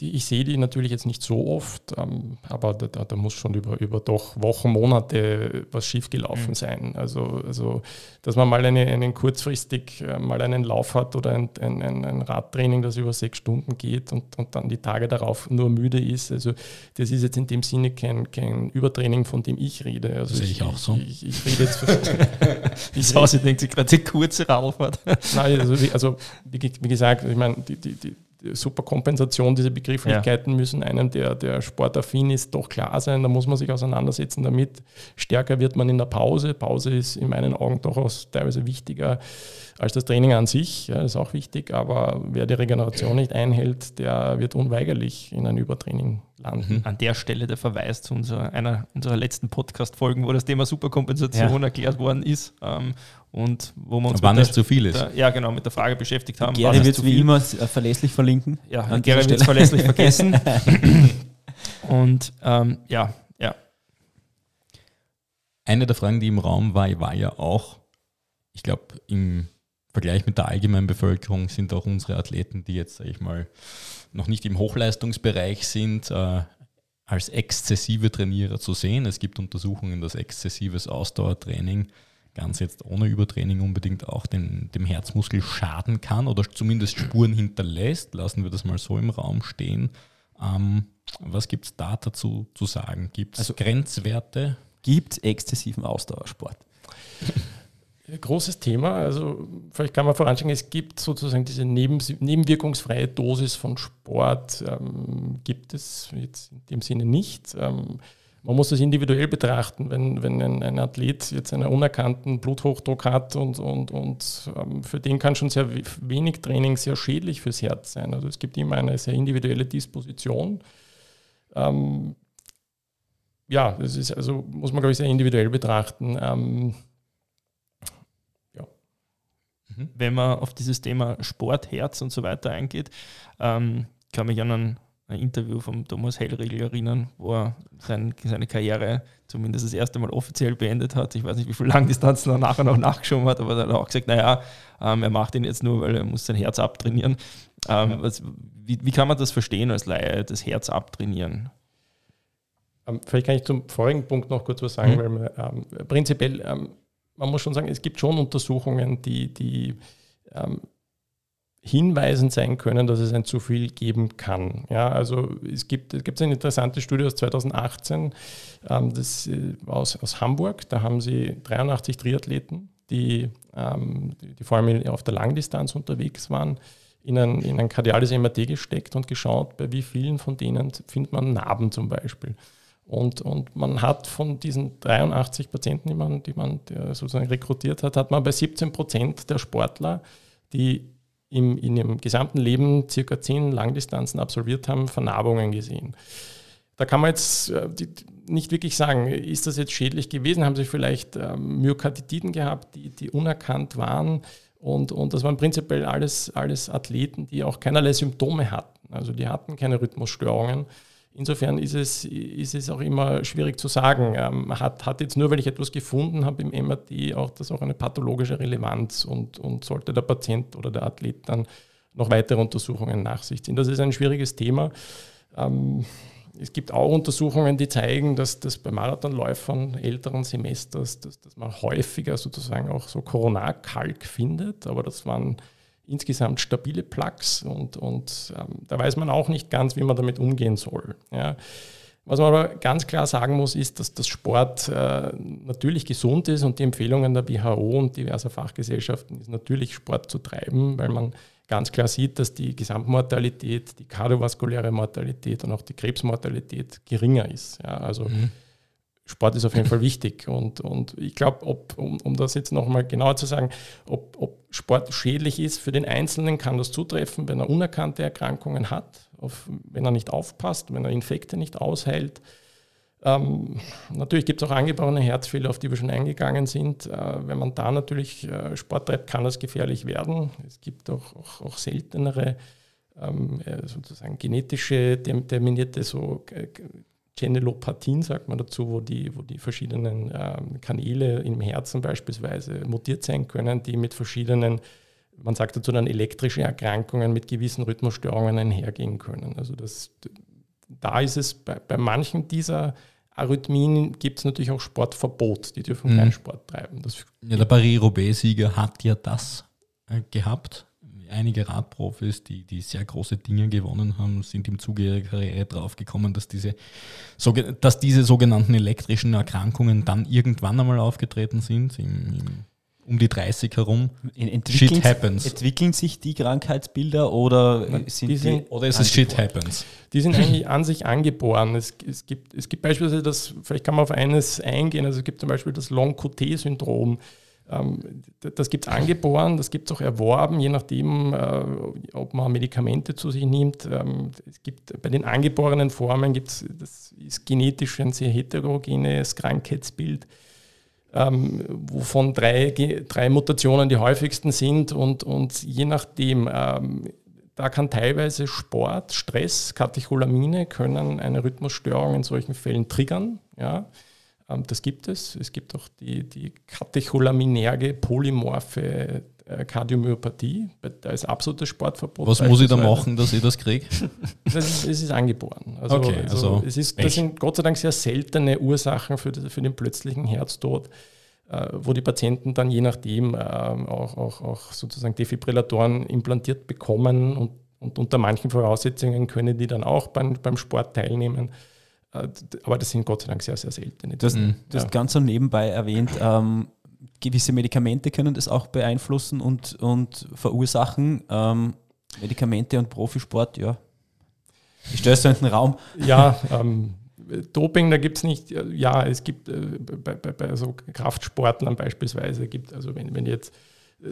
die, ich sehe die natürlich jetzt nicht so oft, ähm, aber da, da, muss schon über, über doch Wochen, Monate was schiefgelaufen mhm. sein. Also, also, dass man mal eine, einen kurzfristig äh, mal einen Lauf hat oder ein, ein, ein, ein, Radtraining, das über sechs Stunden geht und, und dann die Tage darauf nur müde ist. Also, das ist jetzt in dem Sinne kein, kein Übertraining, von dem ich rede. Also sehe ich, ich, auch so. Ich, ich rede jetzt. <laughs> ich sah, sie denkt sich gerade die kurze Radfahrt. Nein, also, wie, also wie, wie gesagt, ich meine, die, die, die super Kompensation, diese Begrifflichkeiten ja. müssen einem, der, der sportaffin ist, doch klar sein. Da muss man sich auseinandersetzen damit. Stärker wird man in der Pause. Pause ist in meinen Augen durchaus teilweise wichtiger als das Training an sich. Ja, ist auch wichtig, aber wer die Regeneration nicht einhält, der wird unweigerlich in ein Übertraining landen. Mhm. An der Stelle der Verweis zu unserer, einer unserer letzten Podcast-Folgen, wo das Thema Superkompensation ja. erklärt worden ist ähm, und wo wir uns wann es zu viel ist. Der, ja, genau, mit der Frage beschäftigt haben. Gary wird es wie immer verlässlich verlinken. Ja, Gary wird es verlässlich vergessen. <laughs> und ähm, ja, ja. Eine der Fragen, die im Raum war, war ja auch, ich glaube, im Vergleich mit der allgemeinen Bevölkerung sind auch unsere Athleten, die jetzt, sage ich mal, noch nicht im Hochleistungsbereich sind, äh, als exzessive Trainierer zu sehen. Es gibt Untersuchungen, dass exzessives Ausdauertraining ganz jetzt ohne Übertraining unbedingt auch den, dem Herzmuskel schaden kann oder zumindest Spuren hinterlässt. Lassen wir das mal so im Raum stehen. Ähm, was gibt es da dazu zu sagen? Gibt es also, Grenzwerte? Gibt exzessiven Ausdauersport? <laughs> Großes Thema. Also vielleicht kann man voranschicken, es gibt sozusagen diese neben, nebenwirkungsfreie Dosis von Sport, ähm, gibt es jetzt in dem Sinne nicht. Ähm, man muss das individuell betrachten, wenn, wenn ein, ein, Athlet jetzt einen unerkannten Bluthochdruck hat und, und, und ähm, für den kann schon sehr wenig Training sehr schädlich fürs Herz sein. Also es gibt immer eine sehr individuelle Disposition. Ähm, ja, das ist also, muss man, glaube ich, sehr individuell betrachten. Ähm, Mhm. wenn man auf dieses Thema Sport, Herz und so weiter eingeht. Ähm, kann mich an ein, ein Interview von Thomas Hellriegel erinnern, wo er sein, seine Karriere zumindest das erste Mal offiziell beendet hat. Ich weiß nicht, wie viel Langdistanzen er nachher noch nachgeschoben hat, aber er hat auch gesagt, naja, ähm, er macht ihn jetzt nur, weil er muss sein Herz abtrainieren. Ähm, ja. was, wie, wie, kann man das verstehen als Laie, das Herz abtrainieren? Ähm, vielleicht kann ich zum vorigen Punkt noch kurz was sagen, mhm. weil man, ähm, prinzipiell ähm, man muss schon sagen, es gibt schon Untersuchungen, die, die ähm, hinweisend sein können, dass es ein zu viel geben kann. Ja, also es gibt, es gibt eine interessante Studie aus 2018, ähm, das äh, aus, aus Hamburg, da haben sie 83 Triathleten, die, ähm, die, die, vor allem auf der Langdistanz unterwegs waren, in ein, in ein kardiales MRT gesteckt und geschaut, bei wie vielen von denen findet man Narben zum Beispiel. Und, und man hat von diesen 83 Patienten, die man, die man sozusagen rekrutiert hat, hat man bei 17 Prozent der Sportler, die im, in ihrem gesamten Leben circa 10 Langdistanzen absolviert haben, Vernarbungen gesehen. Da kann man jetzt äh, nicht wirklich sagen, ist das jetzt schädlich gewesen? Haben sie vielleicht ähm, Myokarditiden gehabt, die, die unerkannt waren? Und, und das waren prinzipiell alles, alles Athleten, die auch keinerlei Symptome hatten. Also die hatten keine Rhythmusstörungen. Insofern ist es, ist es auch immer schwierig zu sagen. Ähm, hat, hat jetzt nur, weil ich etwas gefunden habe im MRT, auch das auch eine pathologische Relevanz und, und sollte der Patient oder der Athlet dann noch weitere Untersuchungen nach sich ziehen. Das ist ein schwieriges Thema. Ähm, es gibt auch Untersuchungen, die zeigen, dass das bei Marathonläufern älteren Semesters, dass, dass man häufiger sozusagen auch so Koronarkalk findet, aber das waren insgesamt stabile Plugs und, und ähm, da weiß man auch nicht ganz, wie man damit umgehen soll. Ja. Was man aber ganz klar sagen muss, ist, dass das Sport äh, natürlich gesund ist und die Empfehlungen der WHO und diverser Fachgesellschaften ist natürlich Sport zu treiben, weil man ganz klar sieht, dass die Gesamtmortalität, die kardiovaskuläre Mortalität und auch die Krebsmortalität geringer ist. Ja, also mhm. Sport ist auf jeden Fall wichtig. Und, und ich glaube, um, um das jetzt nochmal genauer zu sagen, ob, ob Sport schädlich ist für den Einzelnen, kann das zutreffen, wenn er unerkannte Erkrankungen hat, auf, wenn er nicht aufpasst, wenn er Infekte nicht aushält. Ähm, natürlich gibt es auch angeborene Herzfehler, auf die wir schon eingegangen sind. Äh, wenn man da natürlich äh, Sport treibt, kann das gefährlich werden. Es gibt auch, auch, auch seltenere ähm, äh, sozusagen genetische determinierte so äh, Genelopathien, sagt man dazu, wo die, wo die verschiedenen ähm, Kanäle im Herzen beispielsweise mutiert sein können, die mit verschiedenen man sagt dazu dann elektrische Erkrankungen mit gewissen Rhythmusstörungen einhergehen können. Also das, da ist es bei, bei manchen dieser Arrhythmien gibt es natürlich auch Sportverbot, die dürfen mhm. keinen Sport treiben. Das ja, der Paris-Roubaix-Sieger hat ja das äh, gehabt. Einige Radprofis, die, die sehr große Dinge gewonnen haben, sind im Zuge ihrer Karriere draufgekommen, dass diese, dass diese sogenannten elektrischen Erkrankungen dann irgendwann einmal aufgetreten sind, im, im um die 30 herum. Entwickeln, shit happens. Entwickeln sich die Krankheitsbilder oder sind die, sind die oder ist es shit happens? Die sind eigentlich an sich angeboren. Es, es, gibt, es gibt beispielsweise das, vielleicht kann man auf eines eingehen, also es gibt zum Beispiel das Long-QT-Syndrom. Ähm, das gibt es angeboren, das gibt es auch erworben, je nachdem, äh, ob man Medikamente zu sich nimmt. Ähm, es gibt bei den angeborenen Formen gibt es, das ist genetisch ein sehr heterogenes Krankheitsbild ähm, wovon drei, drei Mutationen die häufigsten sind und, und je nachdem, da kann teilweise Sport, Stress, Katecholamine können eine Rhythmusstörung in solchen Fällen triggern. Ja. Ähm, das gibt es. Es gibt auch die, die katecholaminerge polymorphe äh, Kardiomyopathie. Da ist absolutes Sportverbot. Was muss ich da machen, dass ich das kriege? Es <laughs> ist, angeboren. Also, okay, also, also es ist, das sind Gott sei Dank sehr seltene Ursachen für, für den plötzlichen Herztod, äh, wo die Patienten dann je nachdem äh, auch, auch, auch sozusagen Defibrillatoren implantiert bekommen und, und unter manchen Voraussetzungen können die dann auch beim, beim Sport teilnehmen. Äh, aber das sind Gott sei Dank sehr, sehr seltene. Du hast, du hast ja. ganz so nebenbei erwähnt, ähm, gewisse Medikamente können das auch beeinflussen und, und verursachen. Ähm, Medikamente und Profisport, ja. Ich es so in den Raum. Ja, ähm, Doping, da gibt es nicht, ja, es gibt äh, bei, bei, bei so Kraftsportlern beispielsweise, gibt, also wenn, wenn jetzt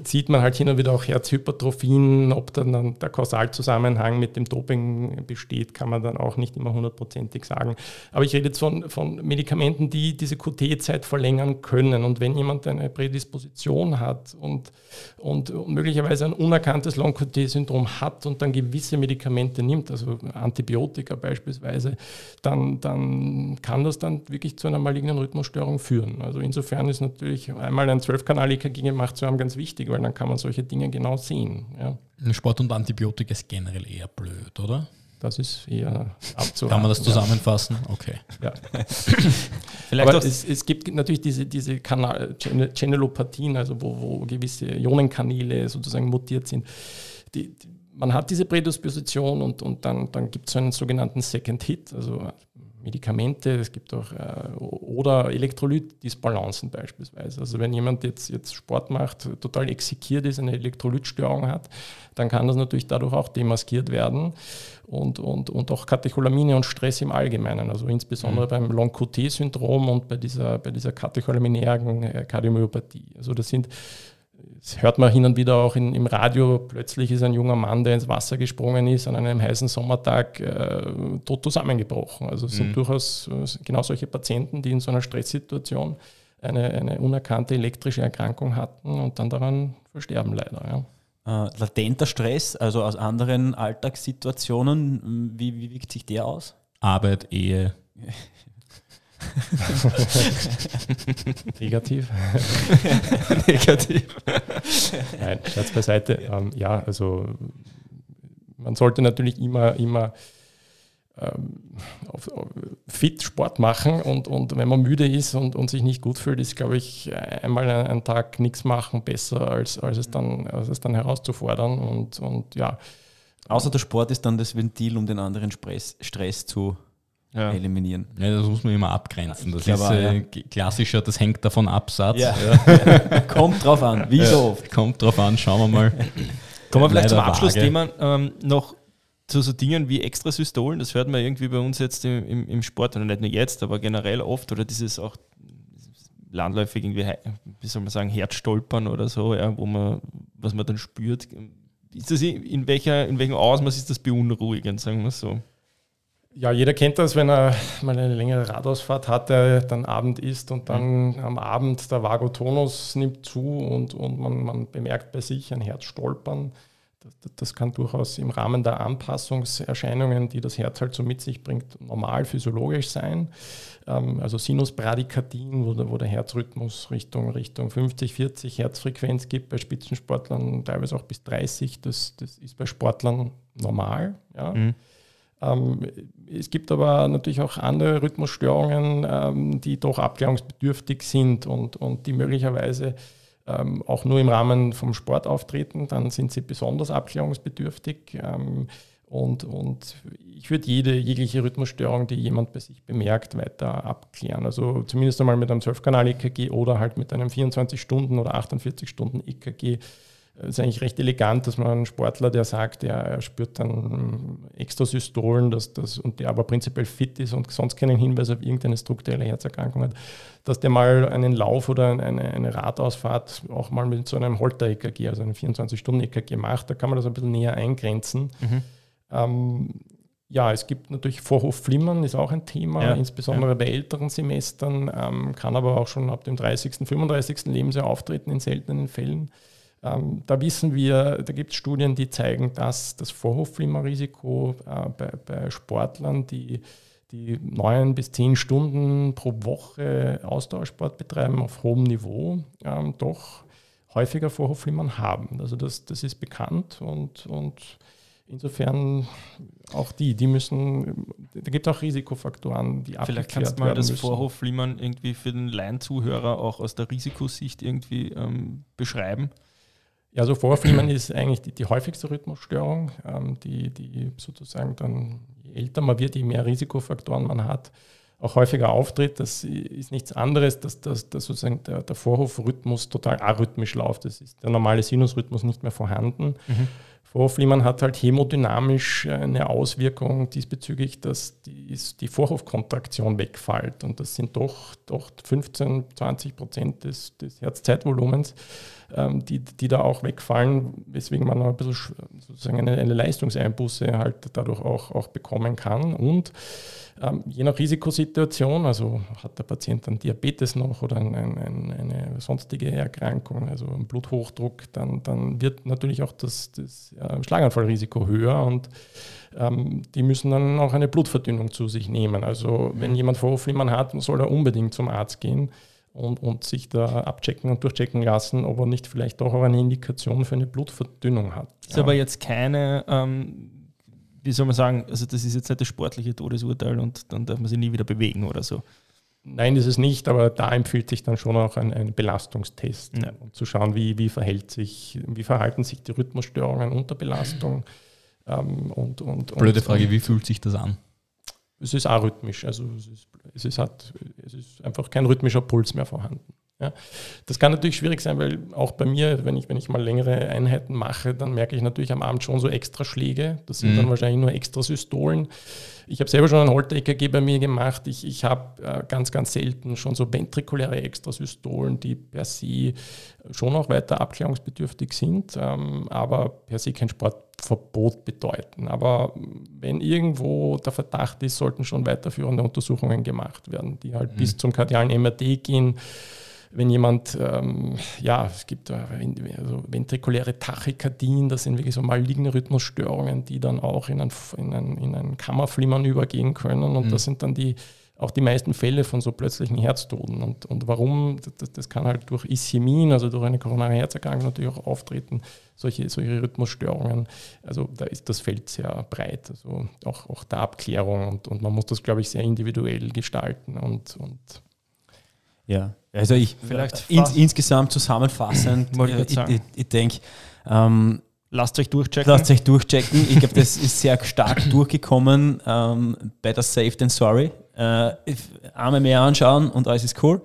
sieht man halt hin und wieder auch Herzhypertrophien. Ob dann, dann der Kausalzusammenhang mit dem Doping besteht, kann man dann auch nicht immer hundertprozentig sagen. Aber ich rede jetzt von, von Medikamenten, die diese QT-Zeit verlängern können. Und wenn jemand eine Prädisposition hat und, und möglicherweise ein unerkanntes Long-QT-Syndrom hat und dann gewisse Medikamente nimmt, also Antibiotika beispielsweise, dann, dann kann das dann wirklich zu einer malignen Rhythmusstörung führen. Also insofern ist natürlich einmal ein 12-Kanal-EKG gemacht zu haben ganz wichtig wichtig, weil dann kann man solche Dinge genau sehen. Ja. Sport und Antibiotika ist generell eher blöd, oder? Das ist eher abzuhalten. Kann man das zusammenfassen? Ja. Okay. Ja. <laughs> Vielleicht Aber es, es, gibt natürlich diese, diese Channelopatien, also wo, wo gewisse Ionenkanäle sozusagen mutiert sind. Die, die, man hat diese Prädisposition und, und dann, dann gibt es einen sogenannten Second Hit, also Medikamente, es gibt auch äh, oder Elektrolytdisbalancen beispielsweise. Also wenn jemand jetzt, jetzt Sport macht, total exekiert ist, eine Elektrolytstörung hat, dann kann das natürlich dadurch auch demaskiert werden und, und, und auch Katecholamine und Stress im Allgemeinen, also insbesondere mhm. beim Long-QT-Syndrom und bei dieser, bei dieser katecholaminären äh, Kardiomyopathie. Also das sind das hört man hin und wieder auch in, im Radio. Plötzlich ist ein junger Mann, der ins Wasser gesprungen ist, an einem heißen Sommertag äh, tot zusammengebrochen. Also es mhm. sind durchaus äh, genau solche Patienten, die in so einer Stresssituation eine, eine unerkannte elektrische Erkrankung hatten und dann daran versterben leider. Ja. Äh, latenter Stress, also aus anderen Alltagssituationen, wie, wie wirkt sich der aus? Arbeit, Ehe. <laughs> <laughs> Negativ. <laughs> Negativ. Nein, Scherz beiseite. Ähm, ja, also man sollte natürlich immer, immer ähm, auf, auf fit Sport machen und, und wenn man müde ist und, und sich nicht gut fühlt, ist, glaube ich, einmal einen Tag nichts machen besser, als, als, es, dann, als es dann herauszufordern. Und, und ja. Außer der Sport ist dann das Ventil, um den anderen Stress, Stress zu ja. eliminieren. Ja, das muss man immer abgrenzen. Das ist äh, klassischer, das hängt davon ab, Satz. Ja. <laughs> Kommt drauf an, wie so oft. Kommt drauf an, schauen wir mal. Kommen wir vielleicht zum Abschlussthema ähm, noch zu so Dingen wie Extrasystolen. Das hört man irgendwie bei uns jetzt im, im, im Sport, und nicht nur jetzt, aber generell oft, oder dieses auch landläufig irgendwie, wie soll man sagen, Herzstolpern oder so, ja, wo man, was man dann spürt. Ist das in, welcher, in welchem Ausmaß ist das beunruhigend, sagen wir so? Ja, jeder kennt das, wenn er mal eine längere Radausfahrt hatte, dann Abend ist und dann mhm. am Abend der Vagotonus nimmt zu und, und man, man bemerkt bei sich ein Herzstolpern. das, das, kann durchaus im Rahmen der Anpassungserscheinungen, die das Herz halt so mit sich bringt, normal physiologisch sein. Ähm, also Sinusbradykardien, wo der, wo der Herzrhythmus Richtung, Richtung 50, 40 Herzfrequenz gibt, bei Spitzensportlern teilweise auch bis 30. Das, das ist bei Sportlern normal. Ja. Mhm. Ähm, es gibt aber natürlich auch andere Rhythmusstörungen, ähm, die doch abklärungsbedürftig sind und, und die möglicherweise ähm, auch nur im Rahmen vom Sport auftreten. Dann sind sie besonders abklärungsbedürftig. und, und ich würde jede jegliche Rhythmusstörung, die jemand bei sich bemerkt, weiter abklären. Also zumindest einmal mit einem 12-Kanal-EKG oder halt mit einem 24-Stunden- oder 48-Stunden-EKG es ist eigentlich recht elegant, dass man einen Sportler, der sagt, ja, er spürt dann Extrasystolen dass das, und der aber prinzipiell fit ist und sonst keinen Hinweis auf irgendeine strukturelle Herzerkrankung hat, dass der mal einen Lauf oder eine, eine Radausfahrt auch mal mit so einem Holter-EKG, also einem 24-Stunden-EKG macht. Da kann man das ein bisschen näher eingrenzen. Mhm. Ähm, ja, es gibt natürlich Vorhofflimmern, ist auch ein Thema, ja, insbesondere ja. bei älteren Semestern, ähm, kann aber auch schon ab dem 30., 35. Lebensjahr auftreten in seltenen Fällen. Ähm, da wissen wir, da gibt es Studien, die zeigen, dass das Vorhofflimmerrisiko äh, bei, bei, Sportlern, die, die neun bis zehn Stunden pro Woche Ausdauersport betreiben auf hohem Niveau, ähm, doch häufiger Vorhofflimmern haben. Also das, das ist bekannt und, und insofern auch die, die müssen, da gibt es auch Risikofaktoren, die Vielleicht kannst du mal das Vorhofflimmern irgendwie für den Laienzuhörer auch aus der Risikosicht irgendwie ähm, beschreiben. Ja, also Vorflimmern ist eigentlich die, die häufigste Rhythmusstörung, ähm, die, die sozusagen dann, je älter man wird, je mehr Risikofaktoren man hat, auch häufiger auftritt. Das ist nichts anderes, dass, dass, dass sozusagen der, der Vorhofrhythmus total arrhythmisch läuft. Das ist der normale Sinusrhythmus nicht mehr vorhanden. Mhm. Vorhofflimmern hat halt hemodynamisch eine Auswirkung diesbezüglich, dass die, die Vorhofkontraktion wegfällt. Und das sind doch, doch 15, 20 Prozent des, des Herzzeitvolumens die, die da auch wegfallen, weswegen man ein bisschen sozusagen eine, eine Leistungseinbuße halt dadurch auch, auch bekommen kann. Und ähm, je nach Risikosituation, also hat der Patient dann Diabetes noch oder ein, ein, eine sonstige Erkrankung, also ein Bluthochdruck, dann, dann wird natürlich auch das, das äh, Schlaganfallrisiko höher und ähm, die müssen dann auch eine Blutverdünnung zu sich nehmen. Also wenn mhm. jemand Vorhofflimmern hat, soll er unbedingt zum Arzt gehen und, und sich da abchecken und durchchecken lassen, ob er nicht vielleicht auch eine Indikation für eine Blutverdünnung hat. Ist ja. aber jetzt keine, ähm, wie soll man sagen, also das ist jetzt nicht das sportliche Todesurteil und dann darf man sich nie wieder bewegen oder so. Nein, ist es nicht, aber da empfiehlt sich dann schon auch ein, ein Belastungstest, ja. um zu schauen, wie, wie, verhält sich, wie verhalten sich die Rhythmusstörungen unter Belastung. Ähm, und, und, Blöde Frage, wie fühlt sich das an? Es ist arrhythmisch, also es ist, es ist, hat, es ist einfach kein rhythmischer Puls mehr vorhanden. Ja. Das kann natürlich schwierig sein, weil auch bei mir, wenn ich, wenn ich mal längere Einheiten mache, dann merke ich natürlich am Abend schon so extra Schläge. Das sind mhm. dann wahrscheinlich nur extra Systolen. Ich habe selber schon ein Holter-EKG bei mir gemacht. Ich, ich habe äh, ganz, ganz selten schon so ventrikuläre Extrasystolen, die per se schon auch weiter abklärungsbedürftig sind, ähm, aber per se kein Sportverbot bedeuten. Aber wenn irgendwo der Verdacht ist, sollten schon weiterführende Untersuchungen gemacht werden, die halt mhm. bis zum kardialen MRT gehen wenn jemand, ähm, ja, es gibt also ventrikuläre Tachykardien, das sind wirklich so maligne Rhythmusstörungen, die dann auch in ein, in ein, in ein Kammerflimmern übergehen können. Und mhm. das sind dann die, auch die meisten Fälle von so plötzlichen Herztoden. Und, und warum? Das, das kann halt durch Ischämien, also durch eine koronare Herzerkrankung natürlich auch auftreten, solche, solche Rhythmusstörungen. Also da ist das Feld sehr breit. Also auch, auch der Abklärung und, und man muss das, glaube ich, sehr individuell gestalten und, und ja, also ich vielleicht ins, insgesamt zusammenfassend, äh, ich, ich, ich denke, ähm, lasst euch durchchecken. Lasst euch durchchecken. Ich glaube, das ist sehr stark <clears throat> durchgekommen. Ähm, better safe than sorry. Äh, Arme mehr anschauen und alles ist cool.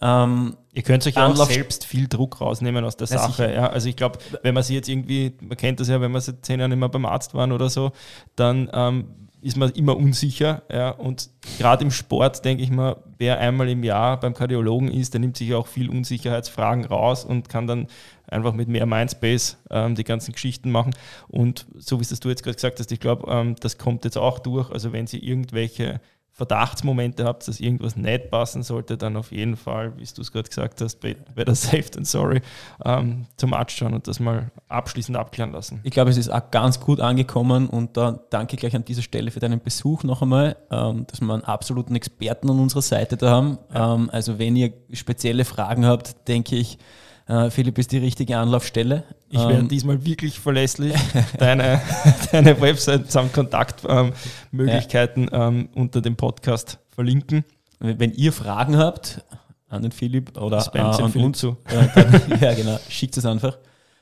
Ähm, Ihr könnt euch auch selbst viel Druck rausnehmen aus der Sache. Ja, also ich glaube, wenn man sich jetzt irgendwie, man kennt das ja, wenn man seit zehn Jahren immer beim Arzt waren oder so, dann ähm, ist man immer unsicher. Ja, und gerade im Sport denke ich mal, wer einmal im Jahr beim Kardiologen ist, der nimmt sich auch viel Unsicherheitsfragen raus und kann dann einfach mit mehr Mindspace ähm, die ganzen Geschichten machen. Und so wie es du jetzt gerade gesagt hast, ich glaube, ähm, das kommt jetzt auch durch. Also wenn Sie irgendwelche Verdachtsmomente habt, dass irgendwas nicht passen sollte, dann auf jeden Fall, wie du es gerade gesagt hast, better safe than sorry, ähm, zum Arzt schauen und das mal abschließend abklären lassen. Ich glaube, es ist auch ganz gut angekommen und da danke gleich an dieser Stelle für deinen Besuch noch einmal, ähm, dass wir einen absoluten Experten an unserer Seite da haben. Ja. Ähm, also wenn ihr spezielle Fragen habt, denke ich, äh, Philipp ist die richtige Anlaufstelle. Ich werde ähm, diesmal wirklich verlässlich <laughs> deine, deine Website samt Kontaktmöglichkeiten ähm, ähm, unter dem Podcast verlinken. Wenn ihr Fragen habt an den Philipp oder äh, an Philipp uns, zu. Äh, dann, <laughs> ja genau, schickt es einfach.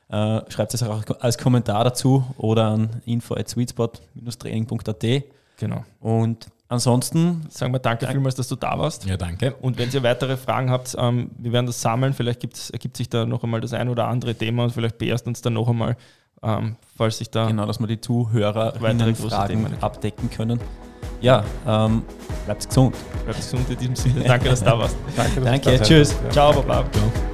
Äh, schreibt es auch als Kommentar dazu oder an info at sweetspot-training.at. Genau. Und Ansonsten sagen wir danke, danke vielmals, dass du da warst. Ja, danke. Und wenn ihr weitere Fragen habt, ähm, wir werden das sammeln. Vielleicht ergibt sich da noch einmal das ein oder andere Thema und vielleicht beerst uns dann noch einmal, ähm, falls sich da. Genau, dass wir die Zuhörer weitere Fragen Themen abdecken können. Ja, ähm, bleibt gesund. Bleibt gesund in diesem Sinne. Danke, dass du da warst. Danke, danke tschüss. Ciao, Baba. Ciao.